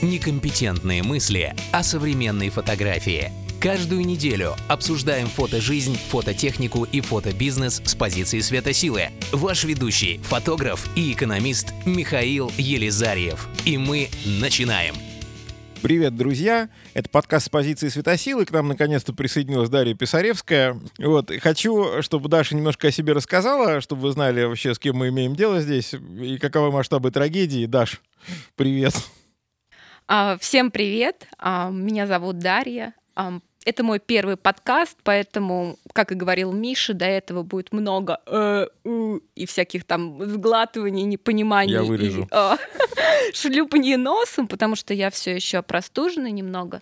Некомпетентные мысли о современной фотографии. Каждую неделю обсуждаем фотожизнь, фототехнику и фотобизнес с позиции светосилы. Ваш ведущий, фотограф и экономист Михаил Елизарьев. И мы начинаем. Привет, друзья! Это подкаст с позиции Светосилы. К нам наконец-то присоединилась Дарья Писаревская. Вот, хочу, чтобы Даша немножко о себе рассказала, чтобы вы знали вообще, с кем мы имеем дело здесь и каковы масштабы трагедии. Даш, привет! А, всем привет! А, меня зовут Дарья. А, это мой первый подкаст, поэтому, как и говорил Миша, до этого будет много э, у, и всяких там сглатываний, непониманий. Я вырежу. И, э, шлюпанье носом, потому что я все еще простужена немного.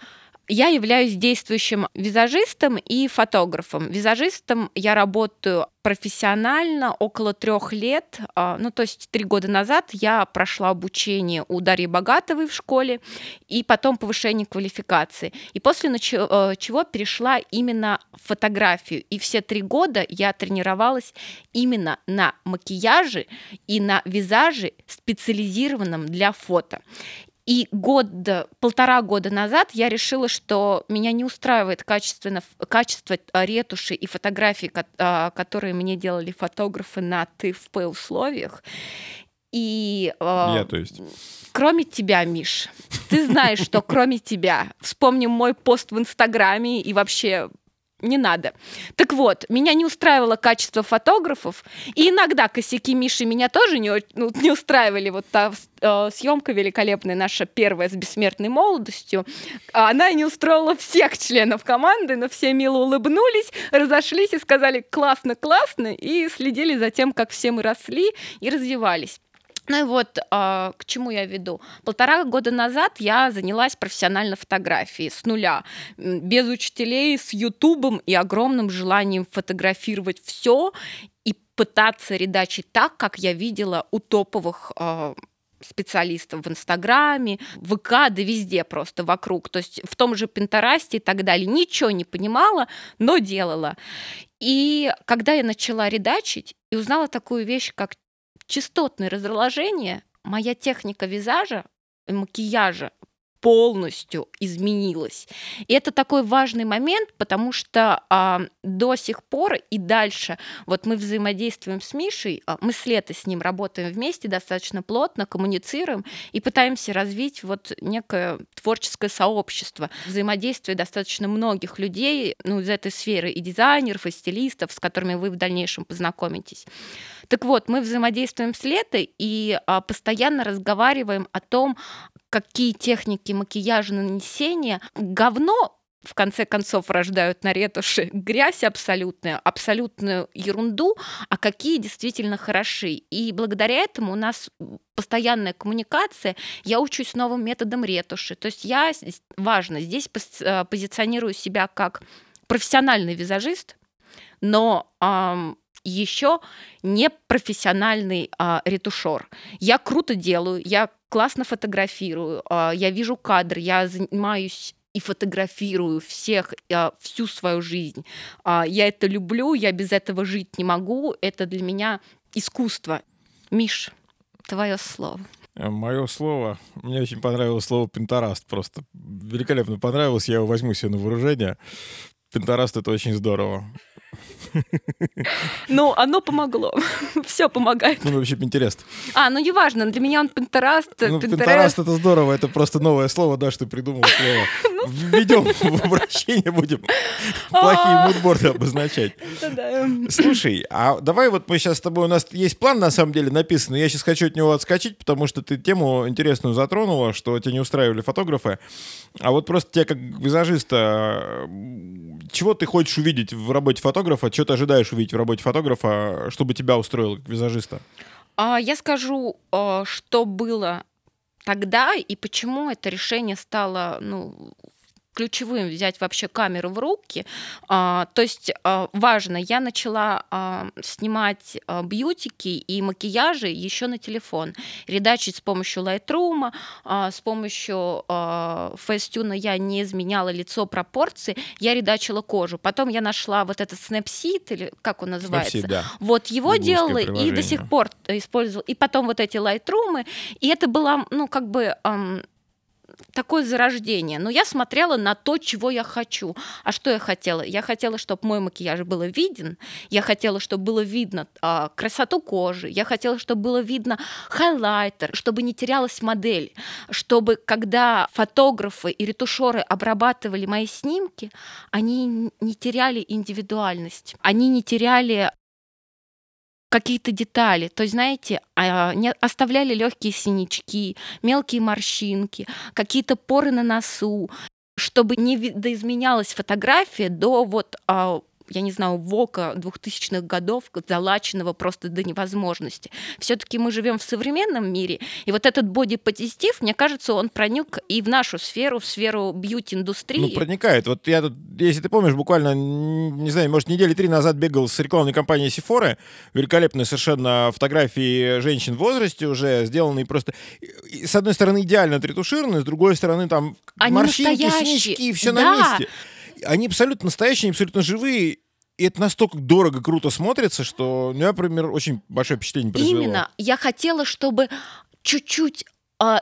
Я являюсь действующим визажистом и фотографом. Визажистом я работаю профессионально около трех лет. А, ну, то есть три года назад я прошла обучение у Дарьи Богатовой в школе и потом повышение квалификации. И после э, чего перешла именно в фотографию. И все три года я тренировалась именно на макияже и на визаже, специализированном для фото. И год, полтора года назад я решила, что меня не устраивает качественно, качество а, ретуши и фотографий, а, которые мне делали фотографы на ТФП условиях. И, а, я, то есть. Кроме тебя, Миш, ты знаешь, что кроме тебя, вспомним мой пост в Инстаграме и вообще не надо. Так вот, меня не устраивало качество фотографов, и иногда косяки Миши меня тоже не, ну, не устраивали. Вот та э, съемка великолепная, наша первая с бессмертной молодостью, она не устроила всех членов команды, но все мило улыбнулись, разошлись и сказали «классно-классно», и следили за тем, как все мы росли и развивались. Ну и вот а, к чему я веду. Полтора года назад я занялась профессионально фотографией с нуля, без учителей, с Ютубом и огромным желанием фотографировать все и пытаться редачить так, как я видела у топовых а, специалистов в Инстаграме, в ВК, да везде просто вокруг. То есть в том же Пинтерасте и так далее. Ничего не понимала, но делала. И когда я начала редачить и узнала такую вещь, как частотное разложение, моя техника визажа макияжа полностью изменилась. И это такой важный момент, потому что а, до сих пор и дальше вот мы взаимодействуем с Мишей, а, мы с Летой с ним работаем вместе достаточно плотно, коммуницируем и пытаемся развить вот некое творческое сообщество, взаимодействие достаточно многих людей ну, из этой сферы, и дизайнеров, и стилистов, с которыми вы в дальнейшем познакомитесь. Так вот, мы взаимодействуем с Летой и а, постоянно разговариваем о том, какие техники макияжа нанесения говно в конце концов рождают на ретуши грязь абсолютную, абсолютную ерунду, а какие действительно хороши. И благодаря этому у нас постоянная коммуникация, я учусь новым методам ретуши. То есть я, важно, здесь э, позиционирую себя как профессиональный визажист, но эм, еще не профессиональный а, ретушер. Я круто делаю, я классно фотографирую, а, я вижу кадр, я занимаюсь и фотографирую всех а, всю свою жизнь. А, я это люблю, я без этого жить не могу. Это для меня искусство. Миш, твое слово. Э, Мое слово, мне очень понравилось слово «пентараст», просто великолепно понравилось, я его возьму себе на вооружение. Пентараст — это очень здорово. Ну, оно помогло. Все помогает. Ну, вообще Пинтерест. А, ну неважно, для меня он Пинтераст. Ну, Пинтерест это здорово, это просто новое слово, да, что ты придумал слово. Ну. Введем в обращение, будем плохие а. мудборды обозначать. Слушай, а давай вот мы сейчас с тобой, у нас есть план на самом деле написанный, я сейчас хочу от него отскочить, потому что ты тему интересную затронула, что тебя не устраивали фотографы, а вот просто тебя как визажиста, чего ты хочешь увидеть в работе фотографа, что ты ожидаешь увидеть в работе фотографа, чтобы тебя устроило как визажиста? А, я скажу, а, что было тогда и почему это решение стало ну, ключевым взять вообще камеру в руки. А, то есть а, важно, я начала а, снимать а, бьютики и макияжи еще на телефон, редачить с помощью Lightroom, а, с помощью а, Facetune я не изменяла лицо, пропорции, я редачила кожу. Потом я нашла вот этот Snapseed, или как он называется, Snapseed, да. вот его делала и до сих пор использовала. И потом вот эти Lightroom, и это была, ну, как бы такое зарождение. Но я смотрела на то, чего я хочу. А что я хотела? Я хотела, чтобы мой макияж был виден. Я хотела, чтобы было видно а, красоту кожи. Я хотела, чтобы было видно хайлайтер, чтобы не терялась модель. Чтобы, когда фотографы и ретушеры обрабатывали мои снимки, они не теряли индивидуальность. Они не теряли какие-то детали. То есть, знаете, а, оставляли легкие синячки, мелкие морщинки, какие-то поры на носу, чтобы не видоизменялась фотография до вот а, я не знаю, вока 2000-х годов, залаченного просто до невозможности. Все-таки мы живем в современном мире, и вот этот бодипозитив, мне кажется, он проник и в нашу сферу, в сферу бьюти-индустрии. Ну, проникает. Вот я тут, если ты помнишь, буквально, не знаю, может, недели три назад бегал с рекламной кампанией Sephora, великолепные совершенно фотографии женщин в возрасте уже, сделанные просто, с одной стороны, идеально отретушированные, с другой стороны, там Они морщинки, настоящие. синячки, все Да. на месте они абсолютно настоящие, они абсолютно живые. И это настолько дорого, круто смотрится, что у меня, например, очень большое впечатление произвело. Именно. Я хотела, чтобы чуть-чуть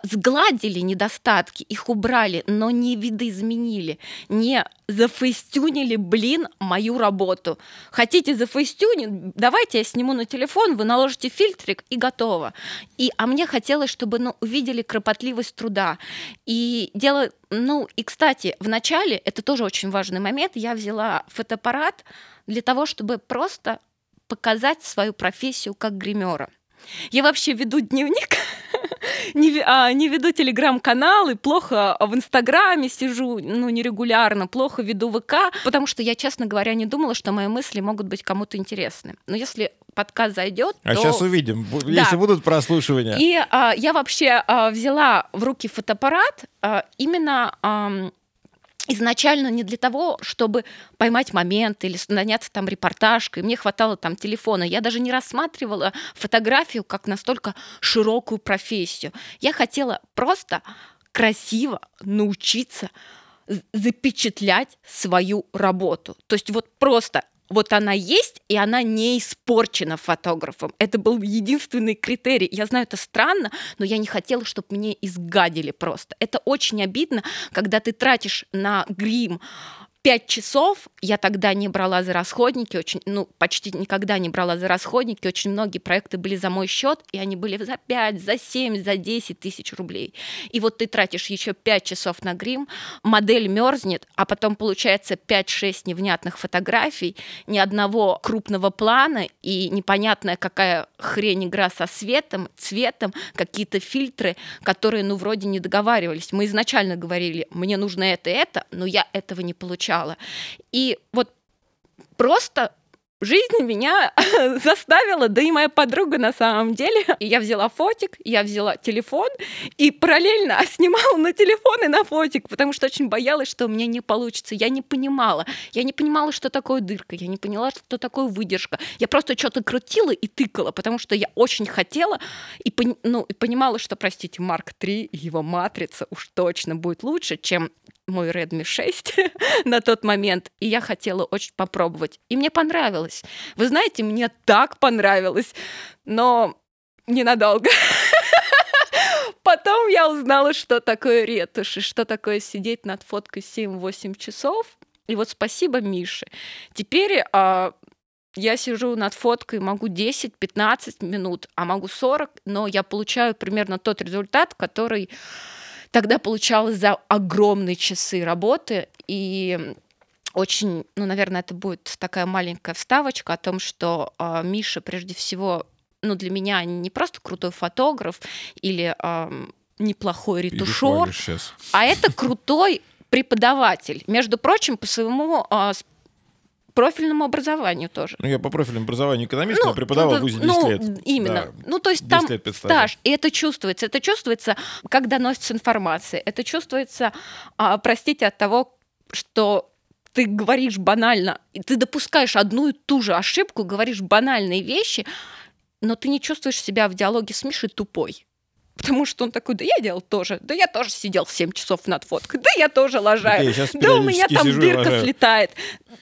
сгладили недостатки, их убрали, но не видоизменили, не зафейстюнили, блин, мою работу. Хотите зафейстюнить? Давайте я сниму на телефон, вы наложите фильтрик и готово. И, а мне хотелось, чтобы ну, увидели кропотливость труда. И дело, ну, и, кстати, в начале, это тоже очень важный момент, я взяла фотоаппарат для того, чтобы просто показать свою профессию как гримера. Я вообще веду дневник, не, а, не веду телеграм-каналы, плохо в Инстаграме сижу, ну, нерегулярно, плохо веду ВК, потому что я, честно говоря, не думала, что мои мысли могут быть кому-то интересны. Но если подкаст зайдет, А то... сейчас увидим, бу- если будут прослушивания. И а, я вообще а, взяла в руки фотоаппарат а, именно ам, изначально не для того, чтобы поймать момент или заняться там репортажкой. Мне хватало там телефона. Я даже не рассматривала фотографию как настолько широкую профессию. Я хотела просто красиво научиться запечатлять свою работу. То есть вот просто вот она есть, и она не испорчена фотографом. Это был единственный критерий. Я знаю, это странно, но я не хотела, чтобы мне изгадили просто. Это очень обидно, когда ты тратишь на грим пять часов я тогда не брала за расходники, очень, ну, почти никогда не брала за расходники, очень многие проекты были за мой счет, и они были за 5, за 7, за 10 тысяч рублей. И вот ты тратишь еще 5 часов на грим, модель мерзнет, а потом получается 5-6 невнятных фотографий, ни одного крупного плана и непонятная какая хрень игра со светом, цветом, какие-то фильтры, которые, ну, вроде не договаривались. Мы изначально говорили, мне нужно это и это, но я этого не получала. И вот просто жизнь меня заставила, да и моя подруга на самом деле. И я взяла фотик, я взяла телефон и параллельно снимала на телефон и на фотик, потому что очень боялась, что у меня не получится. Я не понимала. Я не понимала, что такое дырка, я не поняла, что такое выдержка. Я просто что-то крутила и тыкала, потому что я очень хотела и, пони- ну, и понимала, что, простите, Марк 3 и его матрица уж точно будет лучше, чем мой Redmi 6 на тот момент, и я хотела очень попробовать. И мне понравилось. Вы знаете, мне так понравилось, но ненадолго. Потом я узнала, что такое ретушь, и что такое сидеть над фоткой 7-8 часов. И вот спасибо Мише. Теперь а, я сижу над фоткой, могу 10-15 минут, а могу 40, но я получаю примерно тот результат, который тогда получалось за огромные часы работы. И очень, ну, наверное, это будет такая маленькая вставочка о том, что а, Миша прежде всего, ну, для меня не просто крутой фотограф или ам, неплохой ретушер, а это крутой преподаватель. Между прочим, по своему с- профильному образованию тоже. Ну, я по профильному образованию экономист, но преподавал да, в ВУЗе 10 ну, лет. Именно. Да. Ну, то есть 10 там лет стаж. И это чувствуется. Это чувствуется, когда носится информация. Это чувствуется, а, простите, от того, что ты говоришь банально, и ты допускаешь одну и ту же ошибку, говоришь банальные вещи, но ты не чувствуешь себя в диалоге с Мишей тупой. Потому что он такой, да я делал тоже, да я тоже сидел 7 часов над фоткой, да я тоже лажаю, Да, да у меня там дырка лажаю. слетает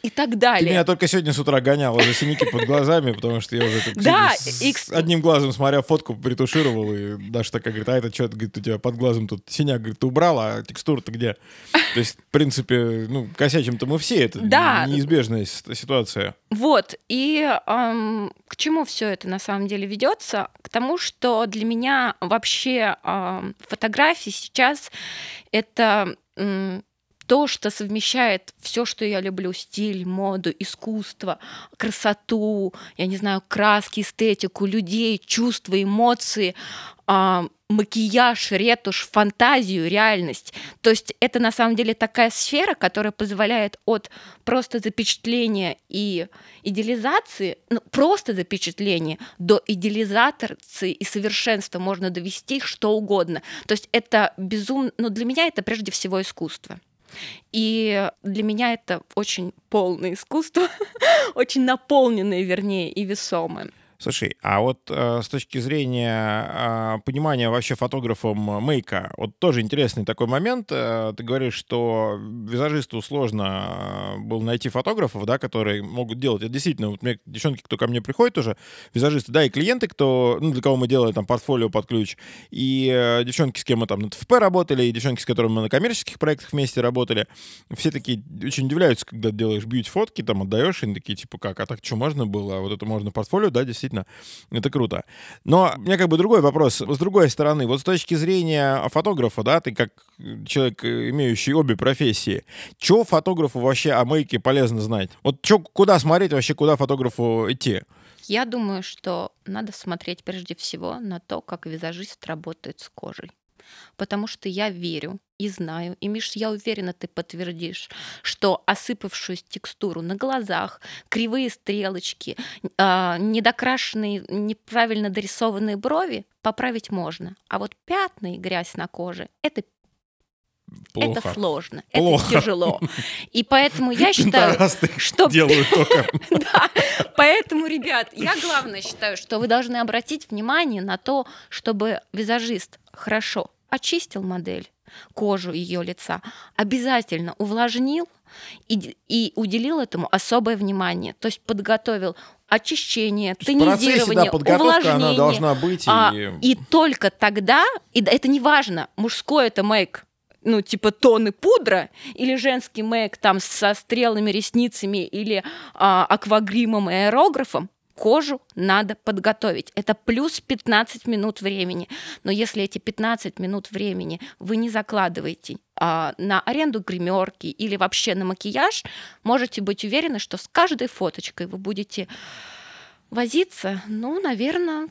и так Ты далее. меня только сегодня с утра гоняла за синяки под глазами, потому что я уже Да, с, одним глазом, смотря фотку, притушировал, и Даша такая говорит, а это что, говорит, у тебя под глазом тут синяк, говорит, ты убрала, а текстура-то где? То есть, в принципе, ну, косячим-то мы все, это Да. неизбежная ситуация. Вот, и ам, к чему все это на самом деле ведется? К тому, что для меня вообще ам, фотографии сейчас это то, что совмещает все, что я люблю, стиль, моду, искусство, красоту, я не знаю, краски, эстетику, людей, чувства, эмоции, а, макияж, ретушь, фантазию, реальность. То есть это на самом деле такая сфера, которая позволяет от просто запечатления и идеализации, ну, просто запечатления до идеализации и совершенства можно довести что угодно. То есть это безумно, ну для меня это прежде всего искусство. И для меня это очень полное искусство, очень наполненное, вернее, и весомое. Слушай, а вот э, с точки зрения э, понимания вообще фотографом мейка, вот тоже интересный такой момент. Э, ты говоришь, что визажисту сложно э, было найти фотографов, да, которые могут делать. Это действительно, вот мне девчонки, кто ко мне приходит тоже, визажисты, да, и клиенты, кто, ну, для кого мы делаем там портфолио под ключ, и э, девчонки, с кем мы там на ТФП работали, и девчонки, с которыми мы на коммерческих проектах вместе работали, все такие очень удивляются, когда делаешь бьюти-фотки, там отдаешь, и они такие, типа, как, а так что можно было? А вот это можно портфолио, да, действительно, это круто. Но у меня как бы другой вопрос. С другой стороны, вот с точки зрения фотографа, да, ты как человек, имеющий обе профессии, что фотографу вообще о мейке полезно знать? Вот чё, куда смотреть вообще, куда фотографу идти? Я думаю, что надо смотреть прежде всего на то, как визажист работает с кожей. Потому что я верю и знаю, и, Миш, я уверена, ты подтвердишь, что осыпавшуюся текстуру на глазах, кривые стрелочки, а, недокрашенные, неправильно дорисованные брови поправить можно. А вот пятна и грязь на коже — это Плохо. Это сложно, Плохо. это тяжело. И поэтому я считаю, что делают только. да. Поэтому, ребят, я главное считаю, что вы должны обратить внимание на то, чтобы визажист хорошо очистил модель, кожу ее лица, обязательно увлажнил и, и уделил этому особое внимание. То есть подготовил очищение, процессе, тонизирование, да, подготовка, она увлажнение. должна быть. А, и- и только тогда, и это не важно, мужской это мейк, ну, типа тоны пудра, или женский мейк там со стрелами, ресницами, или а, аквагримом и аэрографом, кожу надо подготовить. Это плюс 15 минут времени. Но если эти 15 минут времени вы не закладываете а, на аренду гримерки или вообще на макияж, можете быть уверены, что с каждой фоточкой вы будете возиться, ну, наверное,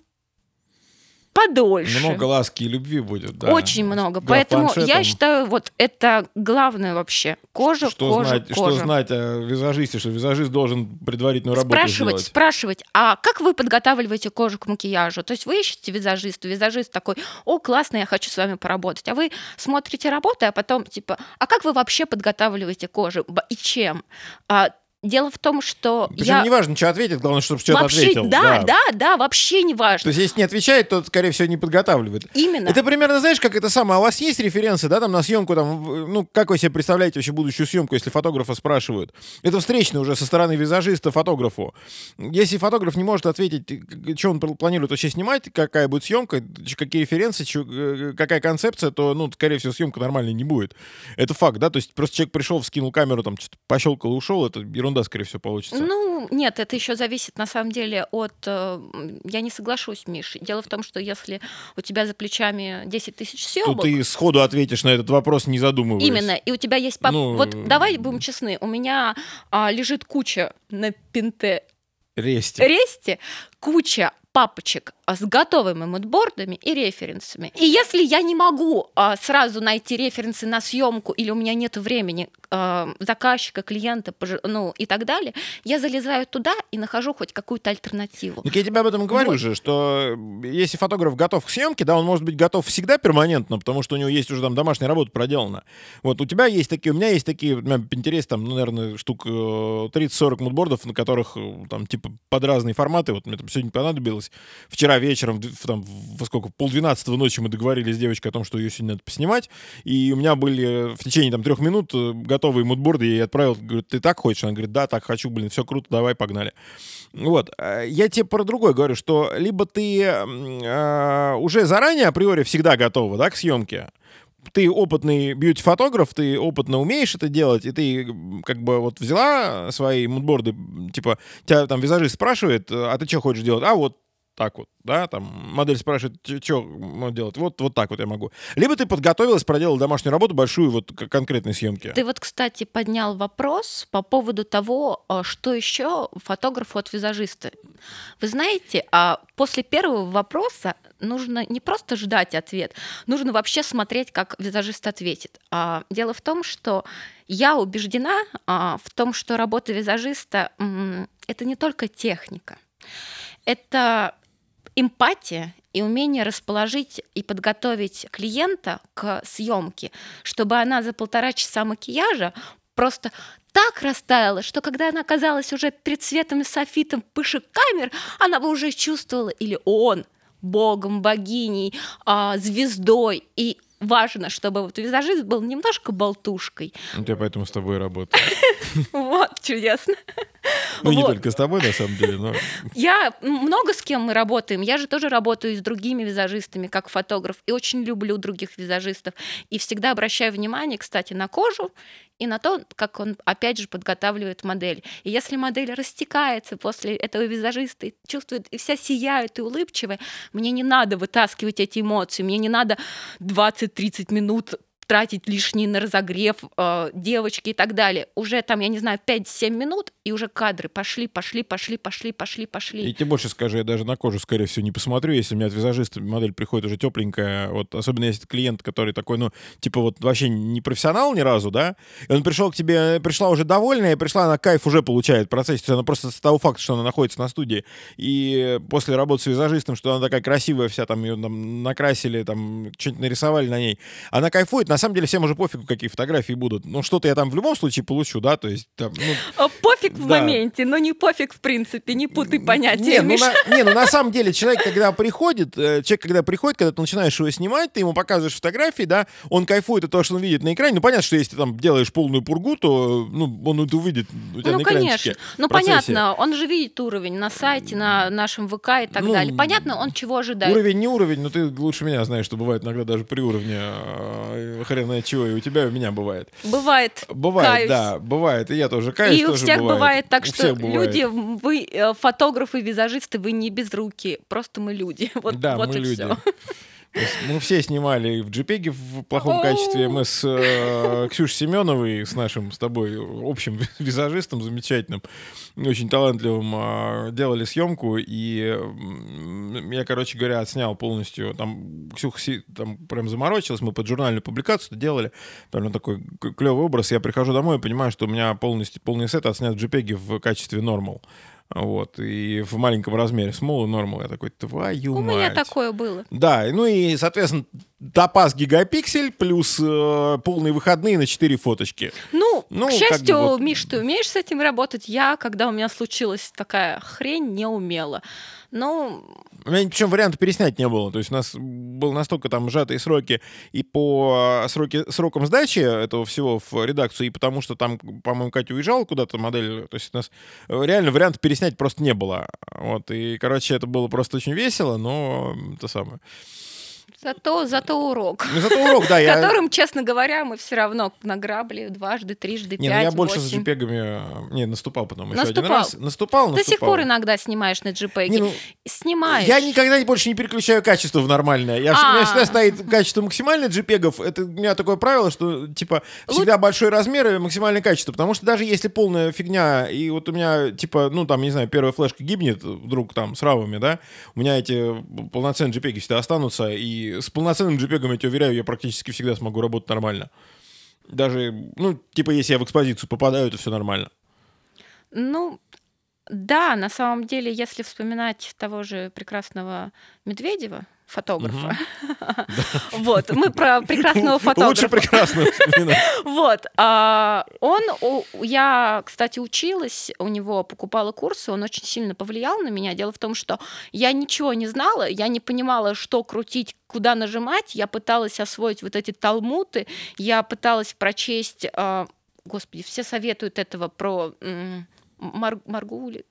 подольше. Много ласки и любви будет, да. Очень много. С Поэтому я граф-планшетом. считаю, вот это главное вообще. Кожа, что кожа, знать, кожа. Что знать о визажисте, что визажист должен предварительную работу спрашивать, сделать. спрашивать, а как вы подготавливаете кожу к макияжу? То есть вы ищете визажиста, визажист такой, о, классно, я хочу с вами поработать. А вы смотрите работы, а потом типа, а как вы вообще подготавливаете кожу и чем? А, Дело в том, что Причем я не важно, что ответит, главное, чтобы что-то вообще, ответил. да, да, да, вообще не То важно. есть, если не отвечает, то, скорее всего, не подготавливает. Именно. Это примерно, знаешь, как это самое, у вас есть референсы, да, там на съемку, там, ну, как вы себе представляете вообще будущую съемку, если фотографа спрашивают? Это встречный уже со стороны визажиста фотографу. Если фотограф не может ответить, что он пл- планирует вообще снимать, какая будет съемка, какие референсы, чё- э, какая концепция, то, ну, скорее всего, съемка нормальной не будет. Это факт, да, то есть просто человек пришел, вскинул камеру, там, что-то пощелкал и ушел, это ерунда, скорее всего, получится. Ну, нет, это еще зависит на самом деле от... э, Я не соглашусь, Миш. Дело в том, что если у тебя за плечами 10 тысяч Тут съемок, ты сходу ответишь на этот вопрос, не задумываясь. Именно, и у тебя есть... пап- Ну, Вот э, давай будем честны, у меня а, лежит куча на пинте Рести. ресте, куча папочек с готовыми мудбордами и референсами. И если я не могу а, сразу найти референсы на съемку или у меня нет времени а, заказчика, клиента, ну и так далее, я залезаю туда и нахожу хоть какую-то альтернативу. Так я тебе об этом говорю Вот. же, что э, если фотограф готов к съемке, да, он может быть готов всегда перманентно, потому что у него есть уже там домашняя работа проделана. Вот у тебя есть такие, у меня есть такие, у меня Pinterest, там, ну, наверное, штук э, 30-40 мудбордов, на которых э, там типа под разные форматы. Вот мне там сегодня понадобилось. Вчера вечером, в, там, во сколько, полдвенадцатого ночи мы договорились с девочкой о том, что ее сегодня надо поснимать, и у меня были в течение там трех минут э, готовые мудборды, я ей отправил, говорю, ты так хочешь? Она говорит, да, так хочу, блин, все круто, давай, погнали. Вот. Э, я тебе про другое говорю, что либо ты э, уже заранее априори всегда готова, да, к съемке, ты опытный бьюти-фотограф, ты опытно умеешь это делать, и ты как бы вот взяла свои мудборды, типа, тебя там визажист спрашивает, а ты что хочешь делать? А вот так вот, да, там модель спрашивает, что делать, вот, вот так вот я могу. Либо ты подготовилась, проделала домашнюю работу, большую вот конкретной съемки. Ты вот, кстати, поднял вопрос по поводу того, а, что еще фотографу от визажиста. Вы знаете, а после первого вопроса нужно не просто ждать ответ, нужно вообще смотреть, как визажист ответит. А дело в том, что я убеждена в том, что работа визажиста — это не только техника. Это эмпатия и умение расположить и подготовить клиента к съемке, чтобы она за полтора часа макияжа просто так растаяла, что когда она оказалась уже перед светом и софитом пышек камер, она бы уже чувствовала, или он, богом, богиней, а, звездой, и важно, чтобы вот визажист был немножко болтушкой. Я поэтому с тобой работаю. Вот, чудесно. Ну, не только с тобой, на самом деле, но... Я много с кем мы работаем. Я же тоже работаю с другими визажистами, как фотограф, и очень люблю других визажистов. И всегда обращаю внимание, кстати, на кожу и на то, как он, опять же, подготавливает модель. И если модель растекается после этого визажиста и чувствует, и вся сияет и улыбчивая, мне не надо вытаскивать эти эмоции, мне не надо 20-30 минут тратить лишний на разогрев э, девочки и так далее. Уже там, я не знаю, 5-7 минут, и уже кадры пошли, пошли, пошли, пошли, пошли, пошли. И тебе больше скажу, я даже на кожу, скорее всего, не посмотрю, если у меня от визажиста модель приходит уже тепленькая, вот особенно если клиент, который такой, ну, типа вот вообще не профессионал ни разу, да, и он пришел к тебе, пришла уже довольная, и пришла на кайф уже получает в процессе, то есть она просто с того факта, что она находится на студии, и после работы с визажистом, что она такая красивая вся, там ее там накрасили, там что-нибудь нарисовали на ней, она кайфует, на самом деле всем уже пофигу, какие фотографии будут. Ну, что-то я там в любом случае получу, да, то есть... Там, ну, а, пофиг в да. моменте, но не пофиг в принципе, не путай понятия, не, ну, на, не, ну на самом деле человек, когда приходит, э, человек, когда приходит, когда ты начинаешь его снимать, ты ему показываешь фотографии, да, он кайфует от того, что он видит на экране. Ну, понятно, что если ты там делаешь полную пургу, то, ну, он это увидит у тебя ну, на конечно. Ну, понятно, он же видит уровень на сайте, на нашем ВК и так ну, далее. Понятно, он чего ожидает. Уровень не уровень, но ты лучше меня знаешь, что бывает иногда даже при уровне э, хрен знает чего, и у тебя, и у меня бывает. Бывает. Бывает, каюсь. да, бывает. И я тоже каюсь, И у тоже всех бывает. бывает так, у что люди, вы э, фотографы, визажисты, вы не без руки, просто мы люди. Вот, да, вот мы и люди. все. Мы все снимали в JPEG в плохом качестве. Мы с э, Ксюшей Семеновой, с нашим с тобой общим визажистом замечательным, очень талантливым, э, делали съемку. И я, короче говоря, отснял полностью. Там Ксюха там прям заморочилась. Мы под журнальную публикацию делали. Прям такой клевый образ. Я прихожу домой и понимаю, что у меня полностью полный сет отснят в JPEG в качестве нормал. Вот, и в маленьком размере смолы нормал. Я такой, твою У мать. меня такое было. Да, ну и, соответственно, топаз гигапиксель плюс э, полные выходные на 4 фоточки. Ну, ну к счастью, бы вот... Миш, ты умеешь с этим работать. Я, когда у меня случилась такая хрень, не умела. Ну... У меня причем варианта переснять не было. То есть у нас был настолько там сжатые сроки и по сроки, срокам сдачи этого всего в редакцию, и потому что там, по-моему, Катя уезжала куда-то, модель. То есть у нас реально варианта переснять просто не было. Вот. И, короче, это было просто очень весело, но то самое. Зато, зато урок. Ну, зато урок, да. Я... Которым, честно говоря, мы все равно награбли дважды, трижды, не, пять, ну я больше 8. с джипегами... Не, наступал потом еще наступал. один раз. Наступал, наступал. До сих пор иногда снимаешь на. Не, ну, Снимаешь. Я никогда больше не переключаю качество в нормальное. Я, у меня всегда стоит качество максимальное JPEG. Это у меня такое правило, что, типа, всегда большой размер и максимальное качество. Потому что даже если полная фигня, и вот у меня, типа, ну, там, не знаю, первая флешка гибнет вдруг там с равами, да, у меня эти полноценные JPEG всегда останутся, и с полноценным JPEG я тебе уверяю, я практически всегда смогу работать нормально. Даже, ну, типа, если я в экспозицию попадаю, это все нормально. Ну, да, на самом деле, если вспоминать того же прекрасного Медведева, фотографа. Вот, мы про прекрасного фотографа. Лучше прекрасного. Вот, а, он, я, кстати, училась, у него покупала курсы, он очень сильно повлиял на меня. Дело в том, что я ничего не знала, я не понимала, что крутить, куда нажимать, я пыталась освоить вот эти талмуты, я пыталась прочесть, а, господи, все советуют этого про Мар Маргули.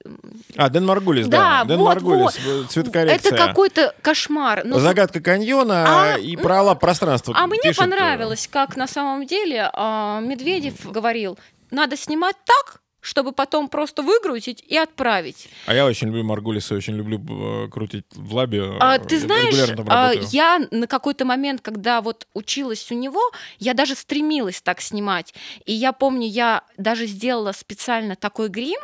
А, Дэн Маргулис, да. да. Дэн вот, Маргулис, вот. Э, цветокоррекция. Это какой-то кошмар. Но... Загадка каньона а, и пролап пространства. А мне понравилось, как на самом деле а, Медведев говорил, надо снимать так, чтобы потом просто выгрузить и отправить. А я очень люблю Маргулиса, очень люблю э, крутить в лабе. А, ты знаешь, а, я на какой-то момент, когда вот училась у него, я даже стремилась так снимать. И я помню, я даже сделала специально такой грим,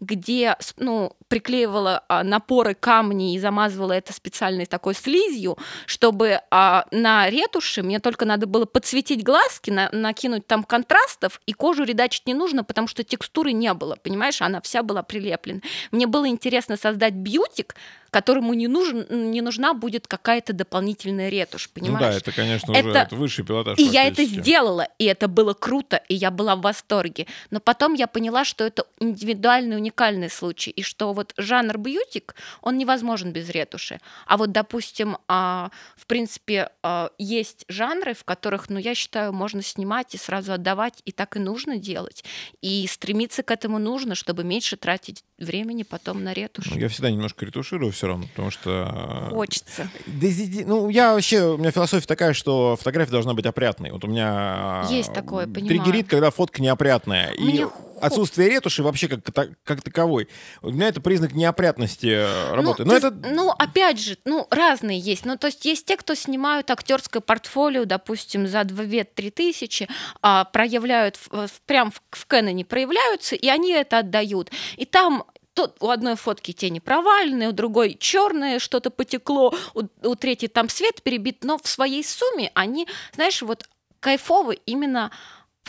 где ну, приклеивала а, напоры камни и замазывала это специальной такой слизью, чтобы а, на ретуши мне только надо было подсветить глазки, на, накинуть там контрастов, и кожу редачить не нужно, потому что текстуры не было, понимаешь, она вся была прилеплена. Мне было интересно создать бьютик, которому не, нужен, не нужна будет какая-то дополнительная ретушь, понимаешь? Ну да, это, конечно, это... уже это высший пилотаж. И я это сделала, и это было круто, и я была в восторге. Но потом я поняла, что это индивидуальный, уникальный случай, и что вот жанр бьютик, он невозможен без ретуши. А вот, допустим, а, в принципе, а, есть жанры, в которых, ну, я считаю, можно снимать и сразу отдавать, и так и нужно делать. И стремиться к этому нужно, чтобы меньше тратить времени потом на ретушь. Ну, я всегда немножко ретуширую все равно, потому что... Э, Хочется. Ну, я вообще, у меня философия такая, что фотография должна быть опрятной. Вот у меня... Есть такое, понимаю. Триггерит, когда фотка неопрятная. Мне и отсутствие ретуши вообще как, как таковой. У меня это признак неопрятности э, работы. Ну, Но это... ну, опять же, ну, разные есть. Ну, то есть есть те, кто снимают актерское портфолио, допустим, за 2-3 тысячи, а, проявляют, прям в, в Кэноне проявляются, и они это отдают. И там то у одной фотки тени провальные, у другой черное, что-то потекло, у, у третьей там свет перебит, но в своей сумме они, знаешь, вот кайфовы именно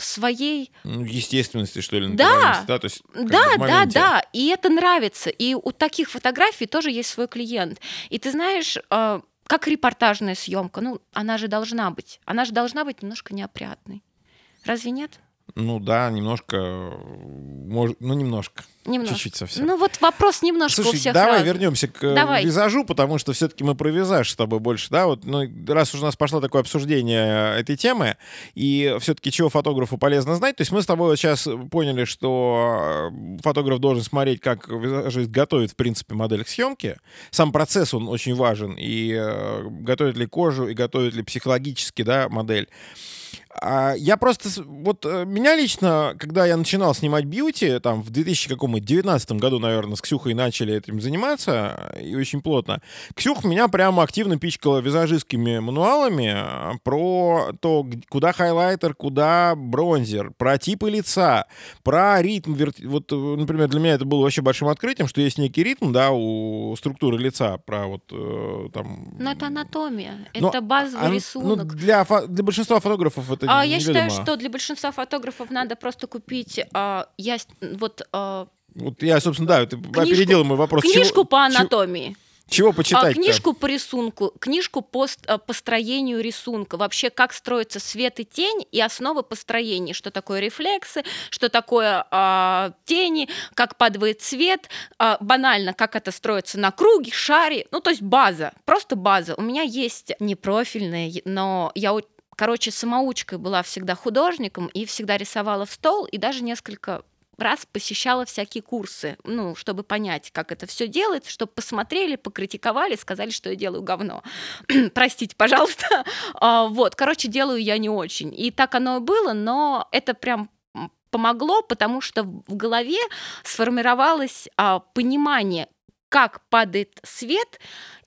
в своей... Ну, естественности, что ли, да, да, то есть, да, да, да, и это нравится. И у таких фотографий тоже есть свой клиент. И ты знаешь, э, как репортажная съемка, ну, она же должна быть. Она же должна быть немножко неопрятной. Разве нет? Ну да, немножко, может, ну немножко. Немножко. Чуть-чуть совсем. Ну вот вопрос немножко Слушай, у всех давай разный. вернемся к э, давай. визажу, потому что все-таки мы про визаж с тобой больше, да, вот, ну, раз уже у нас пошло такое обсуждение этой темы, и все-таки чего фотографу полезно знать, то есть мы с тобой вот сейчас поняли, что э, фотограф должен смотреть, как визажист готовит, в принципе, модель к съемке. Сам процесс, он очень важен, и э, готовит ли кожу, и готовит ли психологически, да, модель. А я просто, вот э, меня лично, когда я начинал снимать бьюти, там в 2019 году, наверное, с Ксюхой начали этим заниматься, и очень плотно, Ксюх меня прямо активно пичкала визажистскими мануалами а, про то, куда хайлайтер, куда бронзер, про типы лица, про ритм. Вот, э, например, для меня это было вообще большим открытием, что есть некий ритм, да, у структуры лица, про вот э, там... Но это анатомия, Но, это базовый а, ну, рисунок. Ну, для, для большинства фотографов это а, Я считаю, что для большинства фотографов надо просто купить а, я, вот... А, вот я, собственно, да, ты книжку, опередила мой вопрос. Книжку чего, по анатомии. Чего почитать? А, книжку по рисунку, книжку по а, построению рисунка, вообще как строится свет и тень и основы построения, что такое рефлексы, что такое а, тени, как падает цвет, а, банально, как это строится на круге, шаре, ну то есть база, просто база. У меня есть непрофильная, но я короче, самоучкой была всегда художником и всегда рисовала в стол, и даже несколько раз посещала всякие курсы, ну, чтобы понять, как это все делается, чтобы посмотрели, покритиковали, сказали, что я делаю говно. Простите, пожалуйста. А, вот, короче, делаю я не очень. И так оно и было, но это прям помогло, потому что в голове сформировалось а, понимание, как падает свет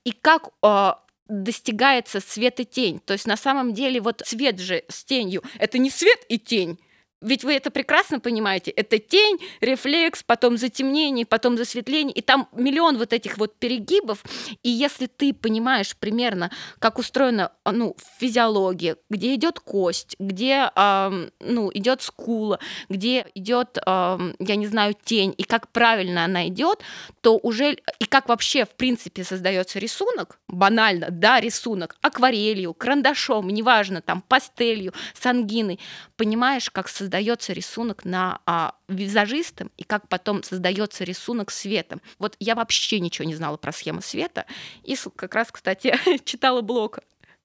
и как а, достигается свет и тень. То есть на самом деле вот свет же с тенью — это не свет и тень, ведь вы это прекрасно понимаете. Это тень, рефлекс, потом затемнение, потом засветление. И там миллион вот этих вот перегибов. И если ты понимаешь примерно, как устроена ну, физиология, где идет кость, где э, ну, идет скула, где идет, э, я не знаю, тень, и как правильно она идет, то уже и как вообще в принципе создается рисунок, банально, да, рисунок, акварелью, карандашом, неважно, там, пастелью, сангиной, понимаешь, как создается рисунок на а, визажистом и как потом создается рисунок светом. Вот я вообще ничего не знала про схему света, и как раз, кстати, читала блог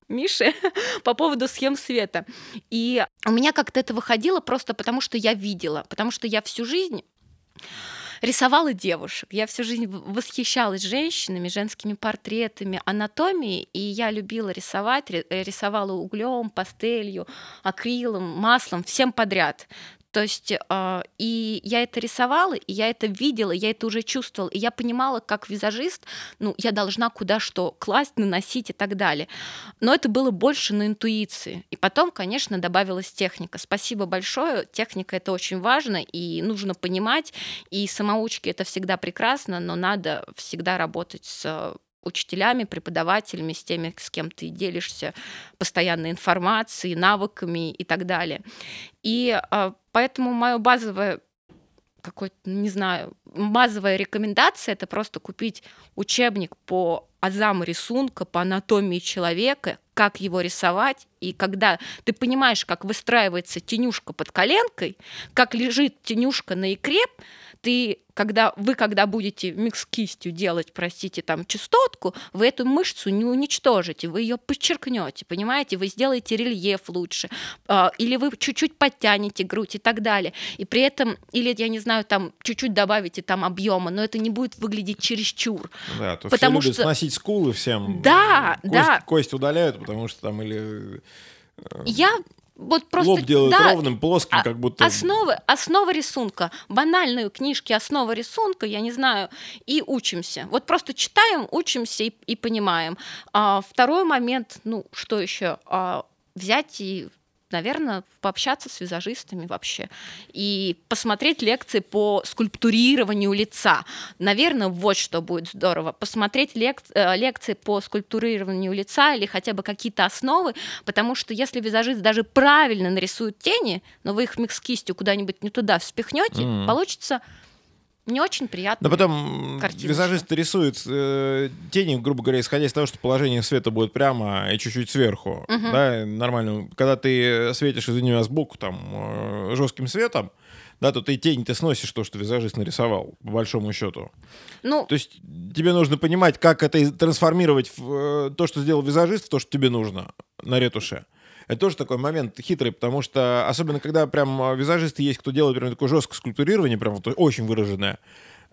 Миши по поводу схем света. И у меня как-то это выходило просто потому, что я видела, потому что я всю жизнь рисовала девушек. Я всю жизнь восхищалась женщинами, женскими портретами, анатомией, и я любила рисовать, рисовала углем, пастелью, акрилом, маслом, всем подряд. То есть, э, и я это рисовала, и я это видела, я это уже чувствовала, и я понимала, как визажист, ну, я должна куда что класть, наносить и так далее. Но это было больше на интуиции. И потом, конечно, добавилась техника. Спасибо большое, техника это очень важно, и нужно понимать, и самоучки это всегда прекрасно, но надо всегда работать с учителями, преподавателями, с теми, с кем ты делишься постоянной информацией, навыками и так далее. И а, поэтому мое базовое какой-то, не знаю, базовая рекомендация это просто купить учебник по азам рисунка, по анатомии человека, как его рисовать, и когда ты понимаешь, как выстраивается тенюшка под коленкой, как лежит тенюшка на икре, ты, когда, вы когда будете микс кистью делать, простите, там частотку, вы эту мышцу не уничтожите, вы ее подчеркнете, понимаете, вы сделаете рельеф лучше, а, или вы чуть-чуть подтянете грудь и так далее. И при этом, или, я не знаю, там чуть-чуть добавите там объема, но это не будет выглядеть чересчур. Да, то потому все любят что... сносить скулы всем. Да, кость, да. Кость удаляют, потому что там или э, я вот просто... Лоб делают да, ровным, плоским, а, как будто... Основы, основа рисунка. Банальные книжки, основа рисунка, я не знаю, и учимся. Вот просто читаем, учимся и, и понимаем. А, второй момент, ну, что еще? А, взять и наверное, пообщаться с визажистами вообще и посмотреть лекции по скульптурированию лица. Наверное, вот что будет здорово. Посмотреть лек э, лекции по скульптурированию лица или хотя бы какие-то основы, потому что если визажист даже правильно нарисует тени, но вы их микс кистью куда-нибудь не туда вспихнете, mm-hmm. получится не очень приятно. Но потом картиночка. визажист рисует э, тени, грубо говоря, исходя из того, что положение света будет прямо и чуть-чуть сверху. Угу. Да, нормально. Когда ты светишь, извини меня, сбоку там э, жестким светом, да, то ты тень ты сносишь то, что визажист нарисовал, по большому счету. Ну, то есть тебе нужно понимать, как это трансформировать в э, то, что сделал визажист, в то, что тебе нужно на ретуше. Это тоже такой момент хитрый, потому что особенно когда прям а, визажисты есть, кто делает прям такое жесткое скульптурирование, прям очень выраженное,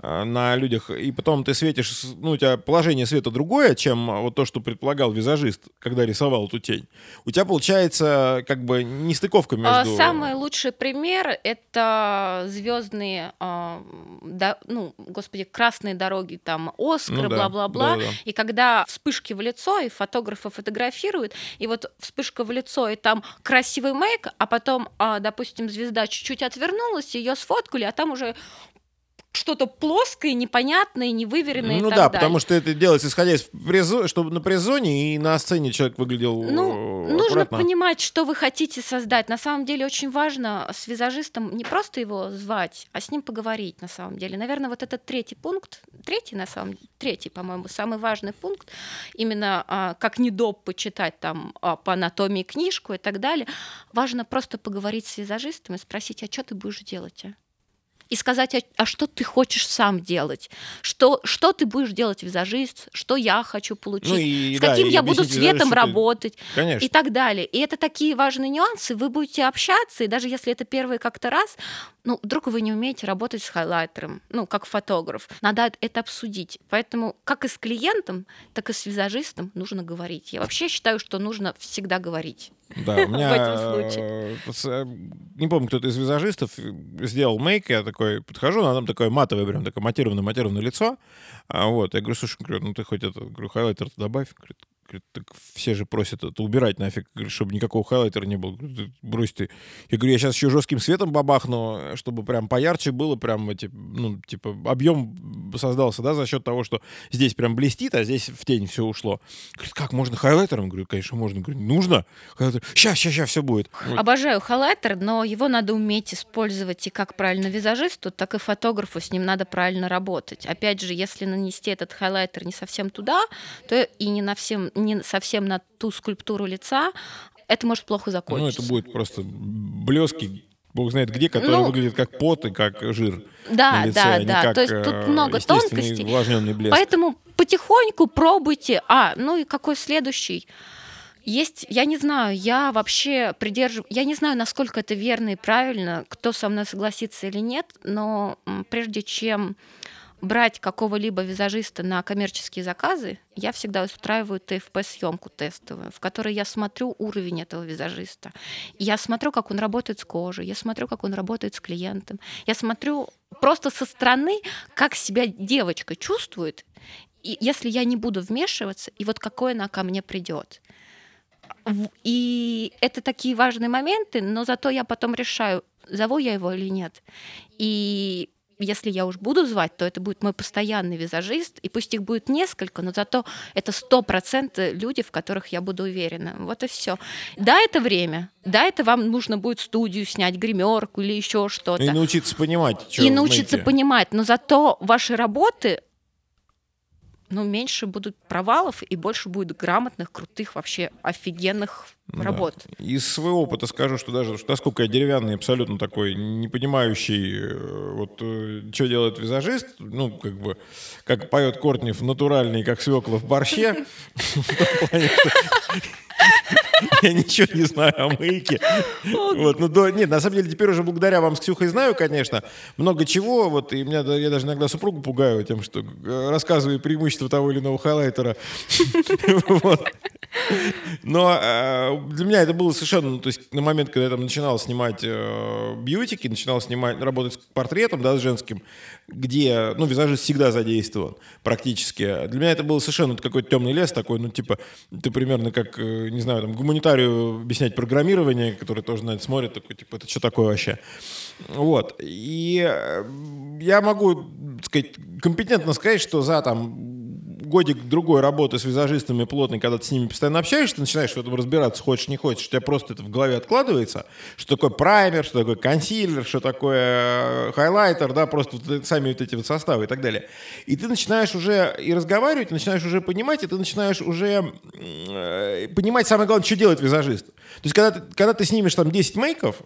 на людях, и потом ты светишь, ну, у тебя положение света другое, чем вот то, что предполагал визажист, когда рисовал эту тень. У тебя получается как бы нестыковка а, между... Самый лучший пример — это звездные, да, ну, господи, красные дороги, там, Оскар, ну, бла-бла-бла. Да, да, да. И когда вспышки в лицо, и фотографы фотографируют, и вот вспышка в лицо, и там красивый мейк, а потом, а, допустим, звезда чуть-чуть отвернулась, ее сфоткали, а там уже что-то плоское, непонятное, невыверенное. Ну и так да, далее. потому что это делается исходя из призо... чтобы на призоне и на сцене человек выглядел. Ну, аккуратно. нужно понимать, что вы хотите создать. На самом деле очень важно с визажистом не просто его звать, а с ним поговорить на самом деле. Наверное, вот этот третий пункт, третий на самом деле, третий, по-моему, самый важный пункт, именно а, как недоп почитать там а, по анатомии книжку и так далее, важно просто поговорить с визажистом и спросить, а что ты будешь делать? А? И сказать, а, а что ты хочешь сам делать, что, что ты будешь делать визажист, что я хочу получить, ну и, с да, каким я буду цветом работать ты... и так далее. И это такие важные нюансы, вы будете общаться, и даже если это первый как-то раз, ну, вдруг вы не умеете работать с хайлайтером, ну, как фотограф, надо это обсудить. Поэтому как и с клиентом, так и с визажистом нужно говорить. Я вообще считаю, что нужно всегда говорить. Да, у меня... В этом случае. Э, не помню, кто-то из визажистов сделал мейк, я такой подхожу, она там такое матовое, прям такое матированное, матированное лицо. А вот, я говорю, слушай, ну ты хоть это, говорю, хайлайтер добавь. Говорит, Так все же просят это убирать нафиг, чтобы никакого хайлайтера не было. Брось ты. Я говорю, я сейчас еще жестким светом бабахну, чтобы прям поярче было, прям эти, ну, типа, объем создался, да, за счет того, что здесь прям блестит, а здесь в тень все ушло. Говорит, как, можно хайлайтером? Говорю, конечно, можно. Говорю, нужно. Хайлайтер. Сейчас, сейчас, сейчас все будет. Обожаю хайлайтер, но его надо уметь использовать и как правильно визажисту, так и фотографу с ним надо правильно работать. Опять же, если нанести этот хайлайтер не совсем туда, то и не на всем не совсем на ту скульптуру лица, это может плохо закончиться. Ну, это будет просто блески, бог знает где, которые ну, выглядят как пот и как жир. Да, на лице, да, а да. Как, То есть тут э, много тонкостей. блеск. Поэтому потихоньку пробуйте. А, ну и какой следующий? Есть, я не знаю, я вообще придерживаю, я не знаю, насколько это верно и правильно, кто со мной согласится или нет, но прежде чем брать какого-либо визажиста на коммерческие заказы, я всегда устраиваю ТФП-съемку тестовую, в которой я смотрю уровень этого визажиста. Я смотрю, как он работает с кожей, я смотрю, как он работает с клиентом. Я смотрю просто со стороны, как себя девочка чувствует, и если я не буду вмешиваться, и вот какой она ко мне придет. И это такие важные моменты, но зато я потом решаю, зову я его или нет. И если я уж буду звать, то это будет мой постоянный визажист, и пусть их будет несколько, но зато это сто процентов люди, в которых я буду уверена. Вот и все. Да, это время. Да, это вам нужно будет студию снять, гримерку или еще что-то. И научиться понимать. Что и научиться понимать. Но зато ваши работы ну, меньше будут провалов и больше будет грамотных, крутых, вообще офигенных да. работ. Из своего опыта скажу, что даже что, насколько я деревянный, абсолютно такой, не понимающий, э, вот, э, что делает визажист, ну, как бы, как поет Кортнев, натуральный, как свекла в борще, Я ничего не знаю о мейке. Вот, ну, до, нет, на самом деле, теперь уже благодаря вам с Ксюхой знаю, конечно, много чего. Вот, и меня, я даже иногда супругу пугаю тем, что э, рассказываю преимущества того или иного хайлайтера. Но э, для меня это было совершенно, ну, то есть на момент, когда я там начинал снимать э, бьютики, начинал снимать, работать с портретом, да, с женским, где, ну, визажист всегда задействован практически. Для меня это был совершенно какой-то темный лес такой, ну, типа, ты примерно как, э, не знаю, там, гуманитарию объяснять программирование, который тоже на это смотрит, такой, типа, это что такое вообще? Вот. И э, я могу, так сказать, компетентно сказать, что за там годик-другой работы с визажистами плотной, когда ты с ними постоянно общаешься, ты начинаешь в этом разбираться, хочешь, не хочешь, у тебя просто это в голове откладывается, что такое праймер, что такое консилер, что такое э, хайлайтер, да, просто вот сами вот эти вот составы и так далее. И ты начинаешь уже и разговаривать, и начинаешь уже понимать, и ты начинаешь уже э, понимать, самое главное, что делает визажист. То есть, когда ты, когда ты снимешь там 10 мейков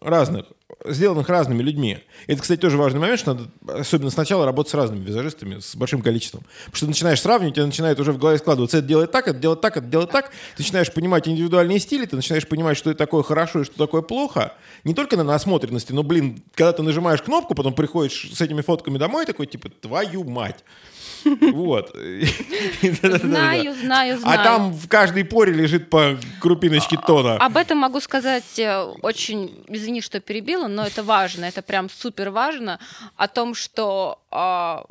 разных, сделанных разными людьми. Это, кстати, тоже важный момент, что надо, особенно сначала, работать с разными визажистами, с большим количеством. Потому что ты начинаешь сравнивать, тебе начинает уже в голове складываться, это делает так, это делает так, это делает так. Ты начинаешь понимать индивидуальные стили, ты начинаешь понимать, что это такое хорошо и что такое плохо. Не только на насмотренности, но, блин, когда ты нажимаешь кнопку, потом приходишь с этими фотками домой, такой, типа, твою мать. Вот. Знаю, знаю, знаю. А там в каждой поре лежит по крупиночке тона. Об этом могу сказать э, очень, извини, что перебила, но это важно, это прям супер важно, о том, что а,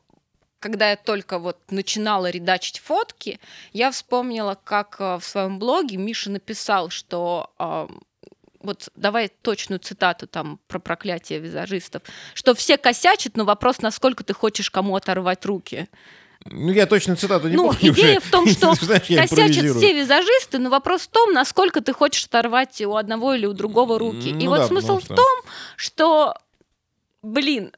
когда я только вот начинала редачить фотки, я вспомнила, как э, в своем блоге Миша написал, что а, вот давай точную цитату там про проклятие визажистов, что все косячат, но вопрос, насколько ты хочешь кому оторвать руки. Ну, я точно цитату не ну, помню. Идея уже. в том, что Знаешь, косячат все визажисты, но вопрос в том, насколько ты хочешь оторвать у одного или у другого руки. Ну, И вот да, смысл в том, что, блин,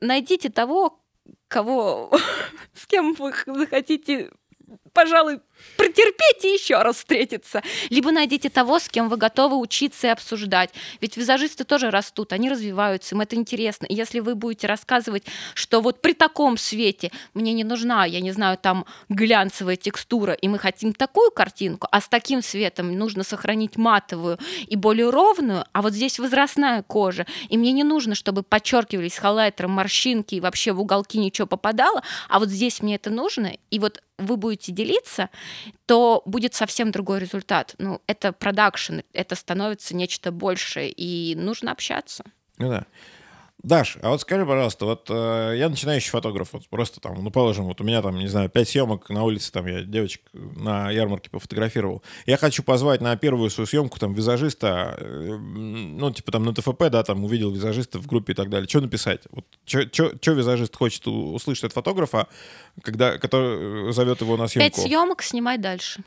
найдите того, кого, с кем вы захотите, пожалуй, Претерпите еще раз встретиться. Либо найдите того, с кем вы готовы учиться и обсуждать. Ведь визажисты тоже растут, они развиваются, им это интересно. И если вы будете рассказывать, что вот при таком свете мне не нужна, я не знаю, там глянцевая текстура, и мы хотим такую картинку, а с таким светом нужно сохранить матовую и более ровную, а вот здесь возрастная кожа, и мне не нужно, чтобы подчеркивались хайлайтером морщинки и вообще в уголки ничего попадало, а вот здесь мне это нужно, и вот вы будете делиться, то будет совсем другой результат. Ну, это продакшн, это становится нечто большее, и нужно общаться. Ну да. Даш, а вот скажи, пожалуйста, вот э, я начинающий фотограф, вот просто там, ну, положим, вот у меня там, не знаю, пять съемок на улице, там я девочек на ярмарке пофотографировал. Я хочу позвать на первую свою съемку там визажиста, э, ну, типа там на ТФП, да, там увидел визажиста в группе и так далее. Что написать? Вот, что визажист хочет услышать от фотографа, когда, который зовет его на съемку? Пять съемок, снимай дальше.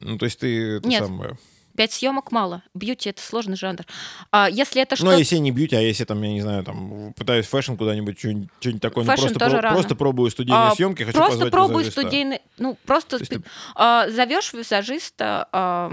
Ну, то есть ты... Нет. Самое... Пять съемок мало. Beauty это сложный жанр. А если это что? Ну, а если не beauty, а если там, я не знаю, там пытаюсь fashion куда-нибудь, что-нибудь, такое, fashion ну, просто, про- рано. просто пробую студийные а, съемки, хочу просто пробую студийные, ну просто спи... ты... а, зовешь визажиста, а,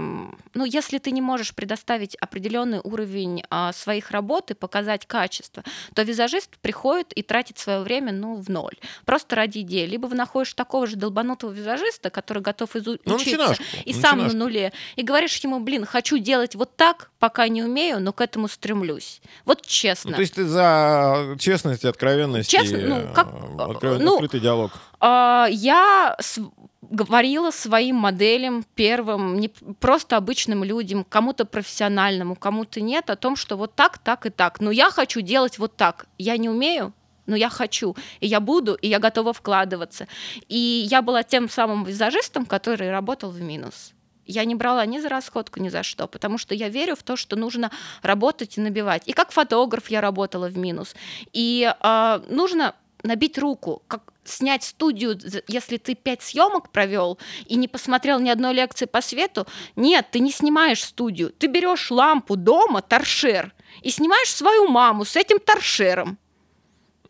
ну если ты не можешь предоставить определенный уровень а, своих работ и показать качество, то визажист приходит и тратит свое время, ну в ноль, просто ради идеи. Либо вы находишь такого же долбанутого визажиста, который готов изучиться ну, и сам на нуле, и говоришь ему, блин, хочу делать вот так, пока не умею, но к этому стремлюсь. Вот честно. Ну, то есть ты за честность и откровенность Честно, и ну, как, откровенный, ну, открытый диалог? Э, я с, говорила своим моделям первым, не просто обычным людям, кому-то профессиональному, кому-то нет, о том, что вот так, так и так. Но я хочу делать вот так. Я не умею, но я хочу, и я буду, и я готова вкладываться. И я была тем самым визажистом, который работал в минус. Я не брала ни за расходку, ни за что, потому что я верю в то, что нужно работать и набивать. И как фотограф я работала в минус. И э, нужно набить руку, как снять студию, если ты пять съемок провел и не посмотрел ни одной лекции по свету, нет, ты не снимаешь студию, ты берешь лампу дома, торшер, и снимаешь свою маму с этим торшером.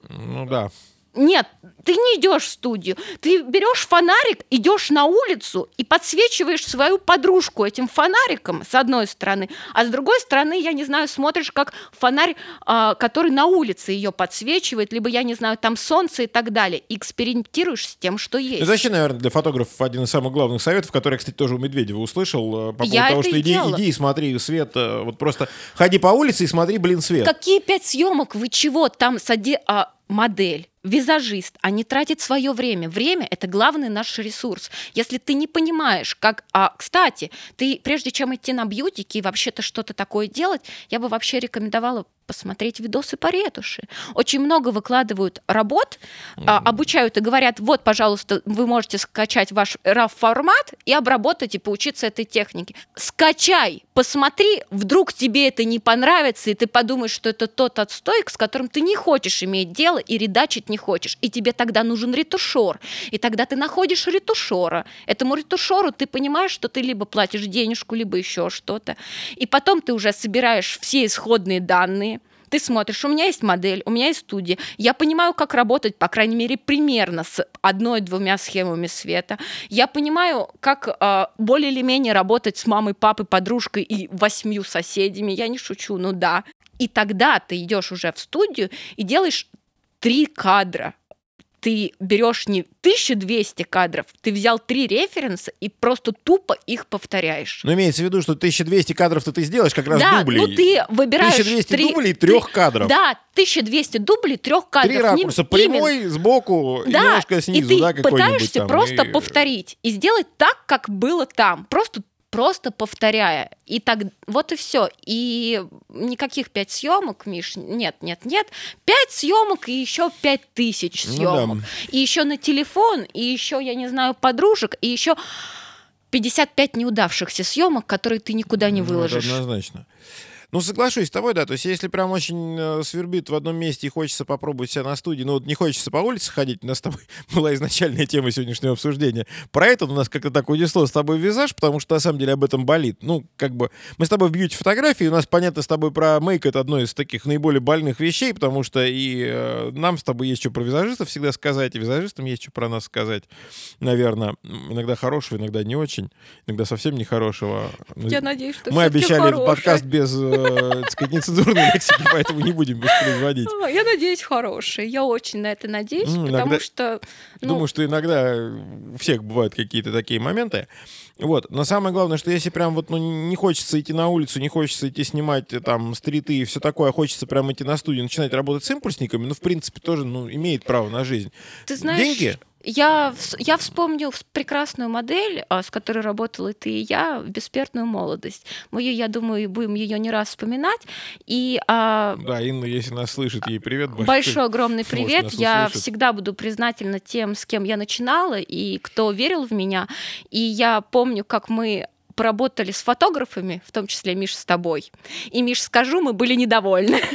Ну да. Нет, ты не идешь в студию. Ты берешь фонарик, идешь на улицу и подсвечиваешь свою подружку этим фонариком с одной стороны, а с другой стороны, я не знаю, смотришь, как фонарь, а, который на улице ее подсвечивает, либо, я не знаю, там солнце и так далее. И экспериментируешь с тем, что есть. Это вообще, наверное, для фотографов один из самых главных советов, который кстати, тоже у Медведева услышал, э, по поводу я того, что иди, иди и смотри свет, э, вот просто ходи по улице и смотри, блин, свет. Какие пять съемок? Вы чего? Там сади... А, модель, визажист, они тратят свое время. Время – это главный наш ресурс. Если ты не понимаешь, как... А, кстати, ты прежде чем идти на бьютики и вообще-то что-то такое делать, я бы вообще рекомендовала посмотреть видосы по ретуши. Очень много выкладывают работ, mm-hmm. обучают и говорят, вот, пожалуйста, вы можете скачать ваш RAW-формат и обработать и поучиться этой технике. Скачай, посмотри, вдруг тебе это не понравится, и ты подумаешь, что это тот отстой, с которым ты не хочешь иметь дело и редачить не хочешь. И тебе тогда нужен ретушер. И тогда ты находишь ретушера. Этому ретушеру ты понимаешь, что ты либо платишь денежку, либо еще что-то. И потом ты уже собираешь все исходные данные, ты смотришь, у меня есть модель, у меня есть студия, я понимаю, как работать, по крайней мере, примерно с одной-двумя схемами света. Я понимаю, как э, более или менее работать с мамой, папой, подружкой и восьмью соседями. Я не шучу, ну да. И тогда ты идешь уже в студию и делаешь три кадра ты берешь не 1200 кадров, ты взял три референса и просто тупо их повторяешь. Ну, имеется в виду, что 1200 кадров-то ты сделаешь как раз да, дублей. ну ты выбираешь... 1200 3... дублей трех ты... кадров. Да, 1200 дублей трех кадров. Три ракурса, прямой, Именно. сбоку, да, немножко снизу, и ты да, пытаешься там, просто и... повторить и сделать так, как было там. Просто просто повторяя. И так вот и все. И никаких пять съемок, Миш, нет, нет, нет. Пять съемок и еще пять тысяч съемок. Ну, да. И еще на телефон, и еще, я не знаю, подружек, и еще 55 неудавшихся съемок, которые ты никуда не выложишь. Ну, однозначно. Ну, соглашусь с тобой, да. То есть, если прям очень э, свербит в одном месте и хочется попробовать себя на студии, ну, вот не хочется по улице ходить, у нас с тобой была изначальная тема сегодняшнего обсуждения. Про это у нас как-то так унесло с тобой визаж, потому что на самом деле об этом болит. Ну, как бы мы с тобой в бьюти фотографии, у нас понятно с тобой про мейк, это одно из таких наиболее больных вещей, потому что и э, нам с тобой есть что про визажистов всегда сказать, и визажистам есть что про нас сказать, наверное. Иногда хорошего, иногда не очень, иногда совсем нехорошего. Я надеюсь, что Мы обещали хороший. подкаст без э, так сказать, нецензурной лексики, поэтому не будем воспроизводить. Я надеюсь, хорошие. Я очень на это надеюсь, потому что... Ну... Думаю, что иногда у всех бывают какие-то такие моменты. Вот. Но самое главное, что если прям вот ну, не хочется идти на улицу, не хочется идти снимать э, там стриты и все такое, а хочется прям идти на студию, начинать работать с импульсниками, ну, в принципе, тоже ну, имеет право на жизнь. Ты знаешь... Деньги Я, я вспомню прекрасную модель, а, с которой работала ты и я, бессмертную молодость. Мы я думаю, будем ее не раз вспоминать. И, а... Да, Инна, если нас слышит, ей привет. Большой, большой огромный привет. Я всегда буду признательна тем, с кем я начинала и кто верил в меня. И я помню, как мы поработали с фотографами, в том числе Миш с тобой. И, Миш, скажу, мы были недовольны.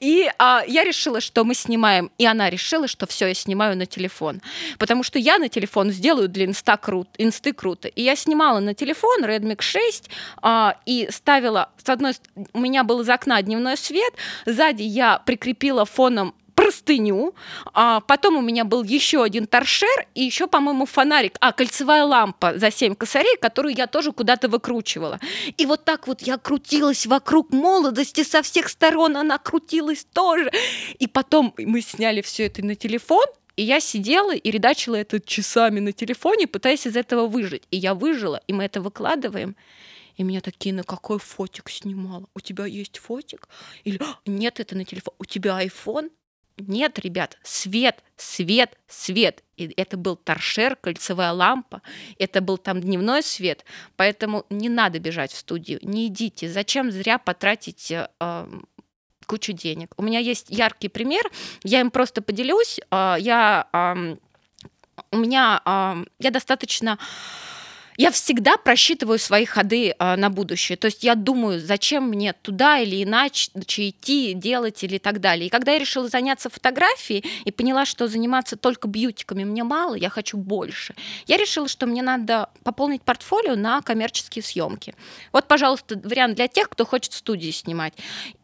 И а, я решила, что мы снимаем, и она решила, что все, я снимаю на телефон. Потому что я на телефон сделаю для инста крут, инсты круто. И я снимала на телефон Redmi 6 а, и ставила, с одной у меня был из окна дневной свет, сзади я прикрепила фоном простыню, а потом у меня был еще один торшер и еще, по-моему, фонарик, а кольцевая лампа за 7 косарей, которую я тоже куда-то выкручивала. И вот так вот я крутилась вокруг молодости со всех сторон, она крутилась тоже. И потом мы сняли все это на телефон, и я сидела и редачила это часами на телефоне, пытаясь из этого выжить. И я выжила, и мы это выкладываем. И меня такие, на какой фотик снимала? У тебя есть фотик? Или нет, это на телефон. У тебя iPhone? Нет, ребят, свет, свет, свет. И это был торшер, кольцевая лампа, это был там дневной свет, поэтому не надо бежать в студию, не идите. Зачем зря потратить э, кучу денег? У меня есть яркий пример, я им просто поделюсь. Э, я, э, у меня, э, я достаточно я всегда просчитываю свои ходы а, на будущее. То есть я думаю, зачем мне туда или иначе идти, делать или так далее. И когда я решила заняться фотографией и поняла, что заниматься только бьютиками мне мало, я хочу больше, я решила, что мне надо пополнить портфолио на коммерческие съемки. Вот, пожалуйста, вариант для тех, кто хочет в студии снимать.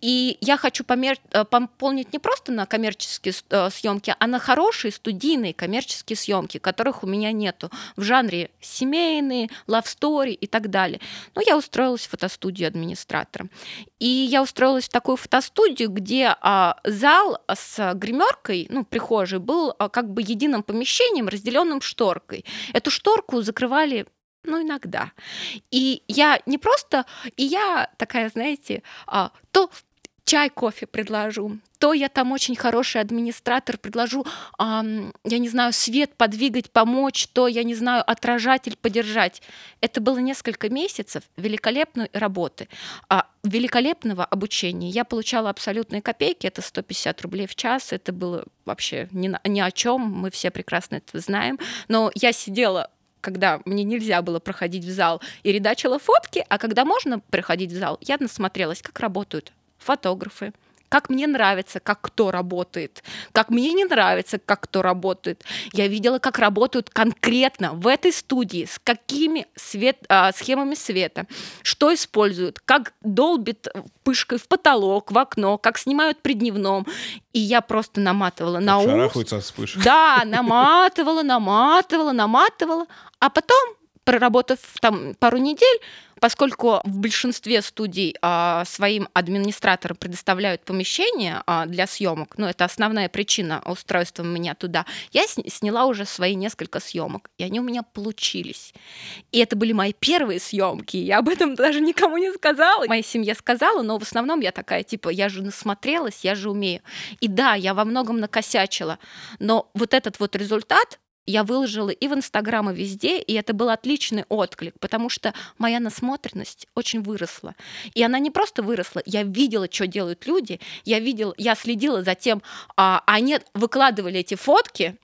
И я хочу помер... Э, пополнить не просто на коммерческие э, съемки, а на хорошие студийные коммерческие съемки, которых у меня нету в жанре семейные, love story и так далее. Но я устроилась в фотостудию администратором. И я устроилась в такую фотостудию, где а, зал с гримеркой, ну, прихожей, был а, как бы единым помещением, разделенным шторкой. Эту шторку закрывали ну, иногда. И я не просто, и я такая, знаете, а, то чай, кофе предложу, то я там очень хороший администратор, предложу, эм, я не знаю, свет подвигать, помочь, то, я не знаю, отражатель подержать. Это было несколько месяцев великолепной работы, а, великолепного обучения. Я получала абсолютные копейки, это 150 рублей в час, это было вообще ни, ни о чем, мы все прекрасно это знаем, но я сидела когда мне нельзя было проходить в зал и редачила фотки, а когда можно проходить в зал, я насмотрелась, как работают фотографы, как мне нравится, как кто работает, как мне не нравится, как кто работает. Я видела, как работают конкретно в этой студии, с какими свет, а, схемами света, что используют, как долбит пышкой в потолок, в окно, как снимают при дневном. И я просто наматывала как на ус. от вспышек. Да, наматывала, наматывала, наматывала. А потом, проработав там пару недель, Поскольку в большинстве студий а, своим администраторам предоставляют помещение а, для съемок, ну это основная причина устройства меня туда, я сняла уже свои несколько съемок, и они у меня получились. И это были мои первые съемки, я об этом даже никому не сказала. Моей семье сказала, но в основном я такая, типа, я же насмотрелась, я же умею. И да, я во многом накосячила, но вот этот вот результат, я выложила и в Инстаграм, и везде, и это был отличный отклик, потому что моя насмотренность очень выросла. И она не просто выросла, я видела, что делают люди, я видела, я следила за тем, а, они выкладывали эти фотки,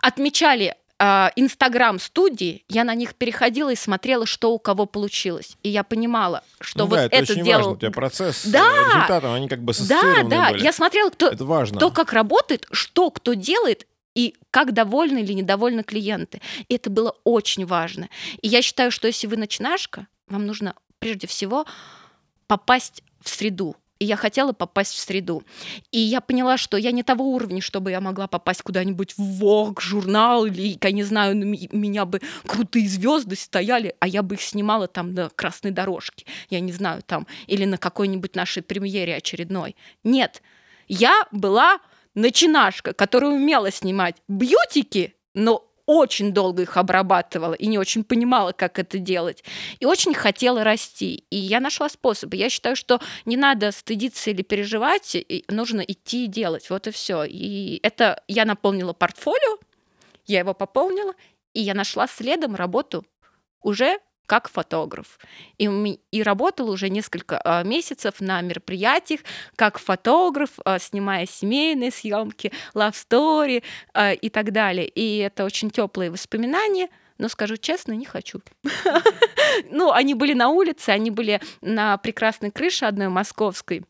отмечали а, Инстаграм студии, я на них переходила и смотрела, что у кого получилось. И я понимала, что ну, вот да, это, это очень делал... важно. У тебя процесс да, результатом, они как бы Да, да, были. я смотрела, кто, это важно. кто как работает, что кто делает, и как довольны или недовольны клиенты. И это было очень важно. И я считаю, что если вы начинашка, вам нужно прежде всего попасть в среду. И я хотела попасть в среду. И я поняла, что я не того уровня, чтобы я могла попасть куда-нибудь в Vogue, журнал, или, я не знаю, на меня бы крутые звезды стояли, а я бы их снимала там на красной дорожке, я не знаю, там, или на какой-нибудь нашей премьере очередной. Нет, я была начинашка, которая умела снимать бьютики, но очень долго их обрабатывала и не очень понимала, как это делать. И очень хотела расти. И я нашла способ. Я считаю, что не надо стыдиться или переживать, нужно идти и делать. Вот и все. И это я наполнила портфолио, Я его пополнила, и я нашла следом работу уже как фотограф. И, и работала уже несколько а, месяцев на мероприятиях как фотограф, а, снимая семейные съемки, love story а, и так далее. И это очень теплые воспоминания. Но скажу честно, не хочу. Ну, они были на улице, они были на прекрасной крыше одной московской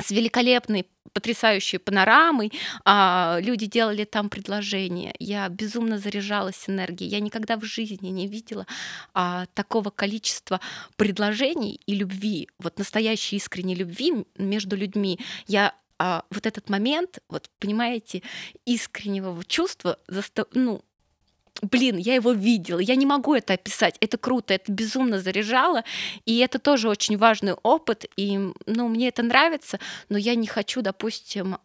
с великолепной потрясающей панорамой, а, люди делали там предложения. Я безумно заряжалась энергией. Я никогда в жизни не видела а, такого количества предложений и любви, вот настоящей искренней любви между людьми. Я а, вот этот момент, вот понимаете, искреннего чувства, заста... ну, блин, я его видела, я не могу это описать, это круто, это безумно заряжало, и это тоже очень важный опыт, и, ну, мне это нравится, но я не хочу, допустим,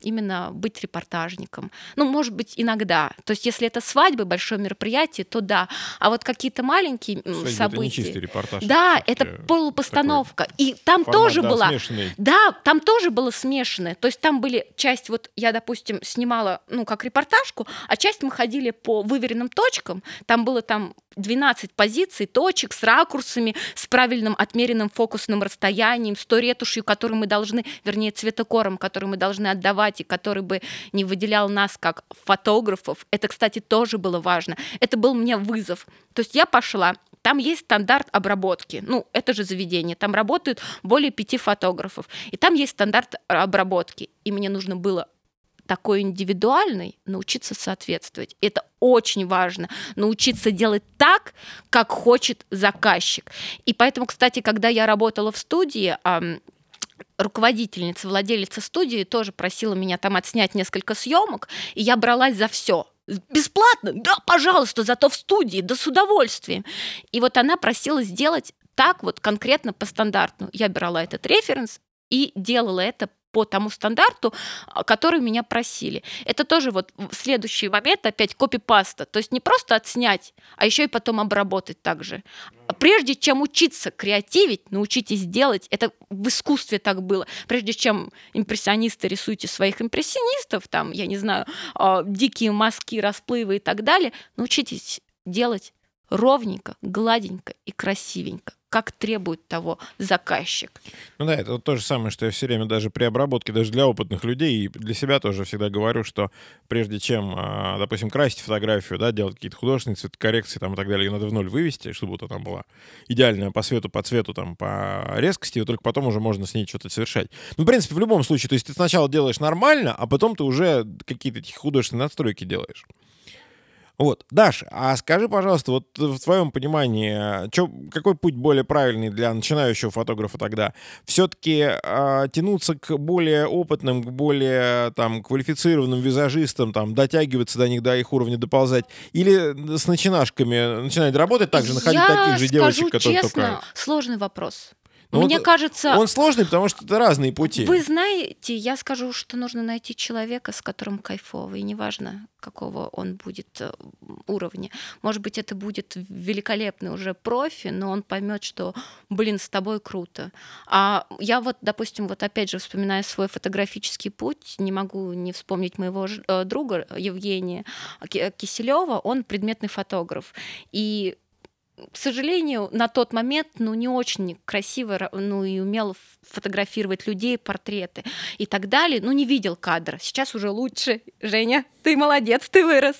именно быть репортажником. Ну, может быть, иногда. То есть, если это свадьба, большое мероприятие, то да. А вот какие-то маленькие Свадьба события... Это не чистый репортаж. Да, это полупостановка. И там формат, тоже да, была... Смешанный. Да, там тоже было смешанное. То есть, там были часть, вот я, допустим, снимала, ну, как репортажку, а часть мы ходили по выверенным точкам. Там было там 12 позиций, точек с ракурсами, с правильным отмеренным фокусным расстоянием, с той ретушью, которую мы должны, вернее, цветокором, который мы должны отдавать, и который бы не выделял нас как фотографов. Это, кстати, тоже было важно. Это был мне вызов. То есть я пошла, там есть стандарт обработки. Ну, это же заведение. Там работают более пяти фотографов. И там есть стандарт обработки. И мне нужно было такой индивидуальный, научиться соответствовать. Это очень важно, научиться делать так, как хочет заказчик. И поэтому, кстати, когда я работала в студии, руководительница, владелица студии тоже просила меня там отснять несколько съемок, и я бралась за все. Бесплатно? Да, пожалуйста, зато в студии, да с удовольствием. И вот она просила сделать так вот конкретно по стандарту. Я брала этот референс и делала это по тому стандарту, а, который меня просили. Это тоже вот следующий момент, опять копипаста. То есть не просто отснять, а еще и потом обработать также. Прежде чем учиться креативить, научитесь делать, это в искусстве так было. Прежде чем импрессионисты рисуйте своих импрессионистов, там, я не знаю, а, дикие мазки, расплывы и так далее, научитесь делать ровненько, гладенько и красивенько как требует того заказчик. Ну да, это вот то же самое, что я все время даже при обработке, даже для опытных людей и для себя тоже всегда говорю, что прежде чем, а, допустим, красить фотографию, да, делать какие-то художественные цветокоррекции там и так далее, ее надо в ноль вывести, чтобы вот она была идеальная по свету, по цвету, там, по резкости, и только потом уже можно с ней что-то совершать. Ну, в принципе, в любом случае, то есть ты сначала делаешь нормально, а потом ты уже какие-то эти художественные настройки делаешь. Вот, Даш, а скажи, пожалуйста, вот в твоем понимании, чё, какой путь более правильный для начинающего фотографа тогда? Все-таки э, а, тянуться к более опытным, к более там квалифицированным визажистам, там дотягиваться до них, до их уровня доползать, или с начинашками начинать работать так же, находить Я таких же девочек, которые честно, только... сложный вопрос. Ну, Мне вот кажется... Он сложный, потому что это разные пути. Вы знаете, я скажу, что нужно найти человека, с которым кайфово, и неважно, какого он будет э, уровня. Может быть, это будет великолепный уже профи, но он поймет, что, блин, с тобой круто. А я вот, допустим, вот опять же, вспоминая свой фотографический путь, не могу не вспомнить моего э, друга Евгения Киселева, он предметный фотограф. И к сожалению, на тот момент, ну, не очень красиво, ну, и умел фотографировать людей, портреты и так далее. Ну, не видел кадра. Сейчас уже лучше. Женя, ты молодец, ты вырос.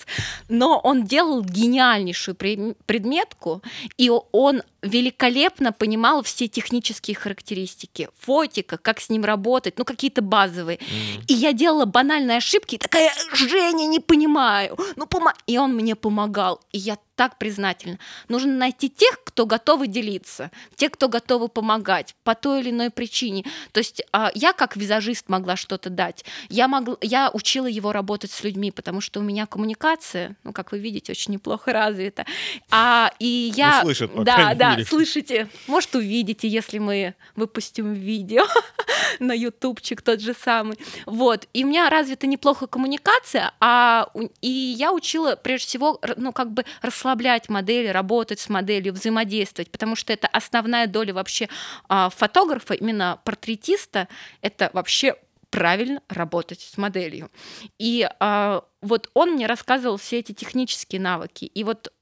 Но он делал гениальнейшую предметку, и он великолепно понимал все технические характеристики, фотика, как с ним работать, ну какие-то базовые. Mm-hmm. И я делала банальные ошибки, и такая, Женя, не понимаю, ну помо... И он мне помогал, и я так признательна. Нужно найти тех, кто готовы делиться, те, кто готовы помогать по той или иной причине. То есть а, я как визажист могла что-то дать, я, могла, я учила его работать с людьми, потому что у меня коммуникация, ну, как вы видите, очень неплохо развита. А, и я... Ну, по да, да, слышите, может, увидите, если мы выпустим видео на ютубчик тот же самый. Вот, и у меня развита неплохо коммуникация, а, и я учила, прежде всего, ну, как бы расслаблять модели, работать с моделью, взаимодействовать, потому что это основная доля вообще а, фотографа, именно портретиста, это вообще правильно работать с моделью. И а, вот он мне рассказывал все эти технические навыки. И вот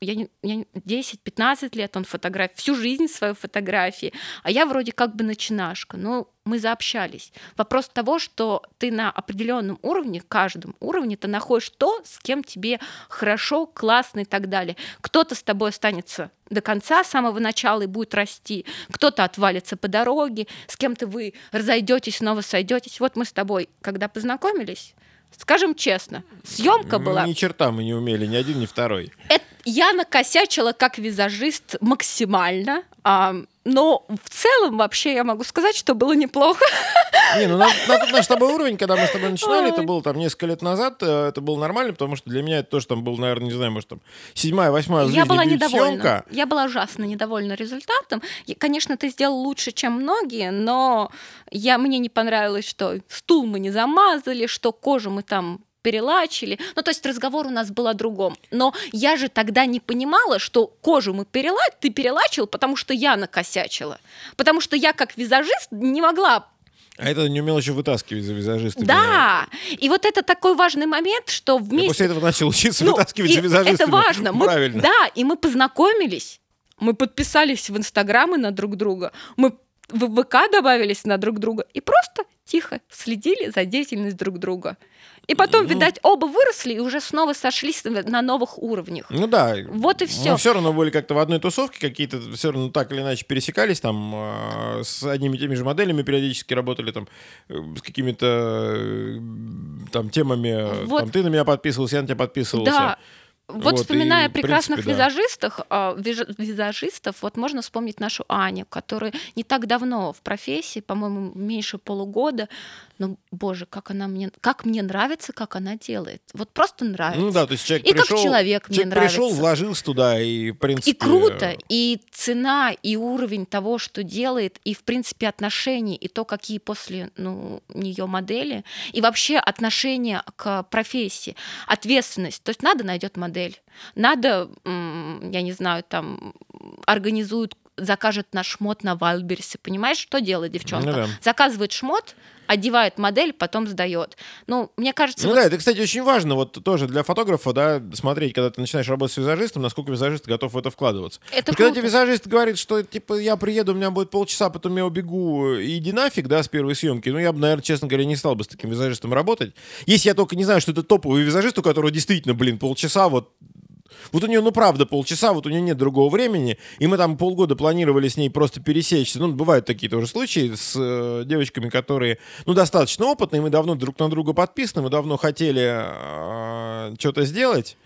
я, я 10-15 лет он фотографии, всю жизнь свою фотографии, а я вроде как бы начинашка. Но мы заобщались. Вопрос того, что ты на определенном уровне, каждом уровне, ты находишь то, с кем тебе хорошо, классно и так далее. Кто-то с тобой останется до конца, с самого начала и будет расти, кто-то отвалится по дороге, с кем-то вы разойдетесь, снова сойдетесь. Вот мы с тобой, когда познакомились, Скажем честно, съемка была... Ни черта мы не умели, ни один, ни второй. Это я накосячила как визажист максимально, а, но в целом вообще я могу сказать, что было неплохо. Не, ну на, на наш с тобой уровень, когда мы с тобой начинали, это было там несколько лет назад, э, это было нормально, потому что для меня это тоже там был, наверное, не знаю, может там седьмая, восьмая в жизни Я была недовольна. Съемка. Я была ужасно недовольна результатом. И, конечно, ты сделал лучше, чем многие, но я, мне не понравилось, что стул мы не замазали, что кожу мы там перелачили. Ну, то есть разговор у нас был о другом. Но я же тогда не понимала, что кожу мы перелачили, ты перелачил, потому что я накосячила. Потому что я как визажист не могла а это не умел еще вытаскивать за визажиста. Да, и вот это такой важный момент, что вместе... Я после этого начал учиться ну, вытаскивать за визажистами. Это важно. Мы, Правильно. Да, и мы познакомились, мы подписались в Инстаграмы на друг друга, мы в ВК добавились на друг друга и просто тихо следили за деятельностью друг друга. И потом, ну, видать, оба выросли и уже снова сошлись на новых уровнях. Ну да. Вот и все. Но все равно были как-то в одной тусовке, какие-то все равно так или иначе пересекались, там э, с одними и теми же моделями периодически работали, там э, с какими-то э, там темами. Вот. Там, ты на меня подписывался, я на тебя подписывался. Да. Вот, вот вспоминая и, прекрасных принципе, визажистах, да. визажистов, вот можно вспомнить нашу Аню, которая не так давно в профессии, по-моему, меньше полугода, ну, боже, как она мне, как мне нравится, как она делает. Вот просто нравится. Ну да, то есть человек и пришел, как человек, человек мне нравится. пришел, вложился туда и, в принципе... И круто, и цена, и уровень того, что делает, и, в принципе, отношения, и то, какие после ну, нее модели, и вообще отношение к профессии, ответственность. То есть надо найдет модель, надо, я не знаю, там организуют закажет наш шмот на Вайлдберрисе. Понимаешь, что делает девчонка? Ну, да. Заказывает шмот, одевает модель, потом сдает. Ну, мне кажется... Ну вот... да, это, кстати, очень важно вот тоже для фотографа, да, смотреть, когда ты начинаешь работать с визажистом, насколько визажист готов в это вкладываться. Это Потому когда тебе визажист говорит, что, типа, я приеду, у меня будет полчаса, потом я убегу, иди нафиг, да, с первой съемки, ну, я бы, наверное, честно говоря, не стал бы с таким визажистом работать. Если я только не знаю, что это топовый визажист, у которого действительно, блин, полчаса вот вот у нее, ну, правда, полчаса, вот у нее нет другого времени, и мы там полгода планировали с ней просто пересечься. Ну, бывают такие тоже случаи с э, девочками, которые, ну, достаточно опытные, мы давно друг на друга подписаны, мы давно хотели э, что-то сделать,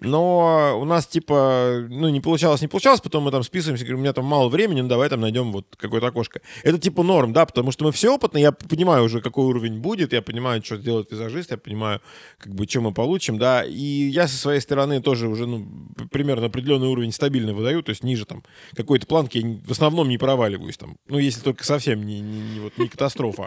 но у нас, типа, ну, не получалось, не получалось, потом мы там списываемся, говорим, у меня там мало времени, ну, давай там найдем вот какое-то окошко. Это, типа, норм, да, потому что мы все опытные, я понимаю уже, какой уровень будет, я понимаю, что делает визажист, я понимаю, как бы, что мы получим, да, и я со своей стороны тоже уже, ну, примерно определенный уровень стабильно выдаю, то есть ниже там какой-то планки я в основном не проваливаюсь там, ну, если только совсем не, не, не, вот, не катастрофа.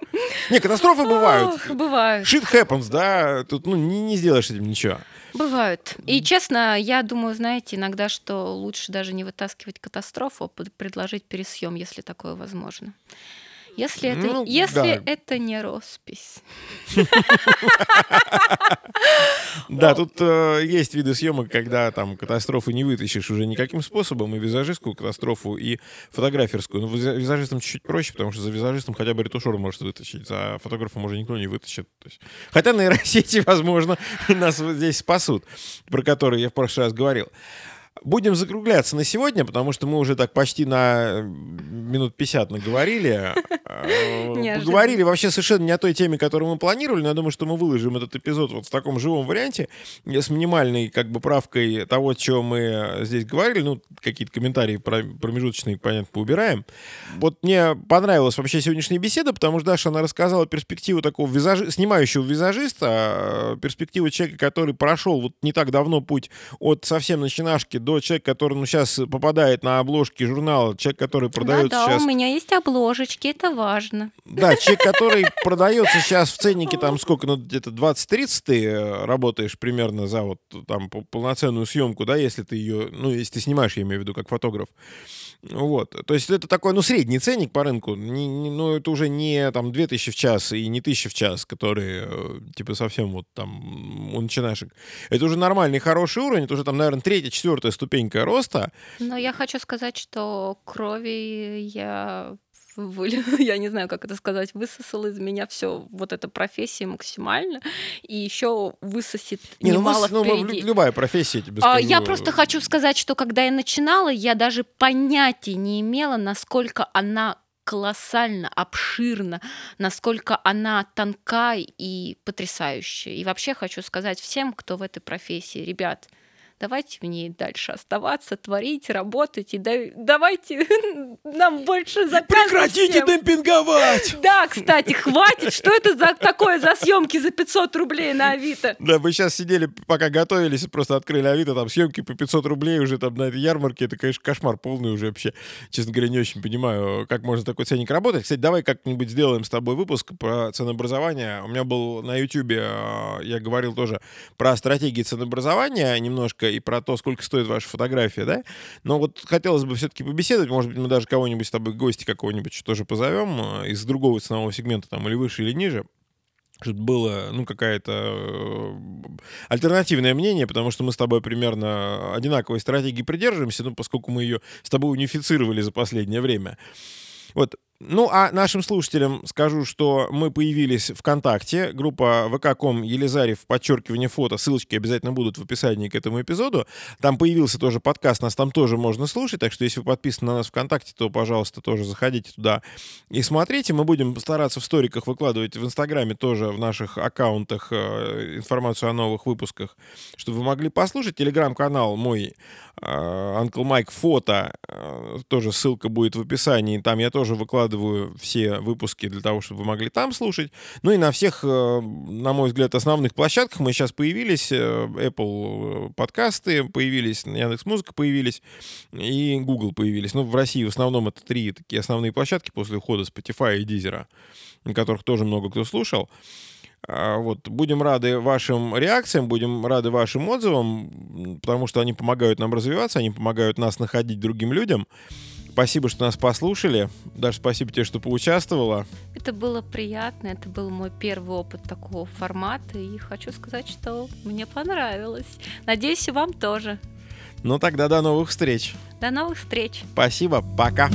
Не, катастрофы бывают. Бывают. Shit happens, да, тут, ну, не, не сделаешь этим ничего. Бывают. И честно, я думаю, знаете, иногда, что лучше даже не вытаскивать катастрофу, а предложить пересъем, если такое возможно. Если это, ну, если да. это не роспись. Да, тут э, есть виды съемок, когда там катастрофу не вытащишь уже никаким способом, и визажистскую катастрофу, и фотограферскую. Но визажистам чуть-чуть проще, потому что за визажистом хотя бы ретушер может вытащить, за фотографом уже никто не вытащит. Хотя нейросети, возможно, нас здесь спасут, про которые я в прошлый раз говорил. Будем закругляться на сегодня, потому что мы уже так почти на минут 50 наговорили. Э, поговорили вообще совершенно не о той теме, которую мы планировали, но я думаю, что мы выложим этот эпизод вот в таком живом варианте, с минимальной как бы правкой того, о чем мы здесь говорили. Ну, какие-то комментарии промежуточные, понятно, поубираем. Вот мне понравилась вообще сегодняшняя беседа, потому что Даша, она рассказала перспективу такого визажи... снимающего визажиста, а, перспективу человека, который прошел вот не так давно путь от совсем начинашки до до человека, который ну, сейчас попадает на обложки журнала, человек, который продается да, да, сейчас... у меня есть обложечки, это важно. Да, человек, который продается сейчас в ценнике, там сколько, ну где-то 20-30 ты э, работаешь примерно за вот там полноценную съемку, да, если ты ее, ну, если ты снимаешь, я имею в виду, как фотограф. Вот. То есть это такой, ну, средний ценник по рынку. Не, не, ну, это уже не там 2000 в час и не 1000 в час, которые, э, типа, совсем вот там у начинающих. Это уже нормальный, хороший уровень. Это уже там, наверное, третья, четвертая ступенька роста. Но я хочу сказать, что крови я я не знаю, как это сказать, высосал из меня все вот эта профессия максимально, и еще высосет не, ну, немало ну, впереди. Ну, любая профессия тебе скажу. Я просто хочу сказать, что когда я начинала, я даже понятия не имела, насколько она колоссально обширна, насколько она тонка и потрясающая. И вообще хочу сказать всем, кто в этой профессии, ребят, давайте в ней дальше оставаться, творить, работать, и да, давайте нам больше заказов. Прекратите всем. демпинговать! Да, кстати, хватит, что это за такое за съемки за 500 рублей на Авито? Да, мы сейчас сидели, пока готовились, просто открыли Авито, там съемки по 500 рублей уже там на этой ярмарке, это, конечно, кошмар полный уже вообще. Честно говоря, не очень понимаю, как можно такой ценник работать. Кстати, давай как-нибудь сделаем с тобой выпуск про ценообразование. У меня был на YouTube, а, я говорил тоже про стратегии ценообразования немножко, и про то, сколько стоит ваша фотография, да? Но вот хотелось бы все-таки побеседовать, может быть, мы даже кого-нибудь с тобой, гости какого-нибудь тоже позовем э, из другого ценового сегмента, там, или выше, или ниже, чтобы было, ну, какая-то э, альтернативное мнение, потому что мы с тобой примерно одинаковой стратегии придерживаемся, ну, поскольку мы ее с тобой унифицировали за последнее время. Вот ну, а нашим слушателям скажу, что мы появились ВКонтакте, группа vk.com Елизарев, подчеркивание фото, ссылочки обязательно будут в описании к этому эпизоду. Там появился тоже подкаст, нас там тоже можно слушать, так что если вы подписаны на нас ВКонтакте, то, пожалуйста, тоже заходите туда и смотрите. Мы будем стараться в сториках выкладывать в Инстаграме тоже в наших аккаунтах э, информацию о новых выпусках, чтобы вы могли послушать. Телеграм-канал мой э, Uncle Mike Фото, э, тоже ссылка будет в описании, там я тоже выкладываю выкладываю все выпуски для того, чтобы вы могли там слушать. Ну и на всех, э, на мой взгляд, основных площадках мы сейчас появились. Э, Apple э, подкасты появились, Яндекс Музыка появились и Google появились. Ну, в России в основном это три такие основные площадки после ухода Spotify и Deezer, которых тоже много кто слушал. А, вот, будем рады вашим реакциям, будем рады вашим отзывам, потому что они помогают нам развиваться, они помогают нас находить другим людям. Спасибо, что нас послушали. Даже спасибо тебе, что поучаствовала. Это было приятно. Это был мой первый опыт такого формата. И хочу сказать, что мне понравилось. Надеюсь, и вам тоже. Ну тогда до новых встреч. До новых встреч. Спасибо. Пока.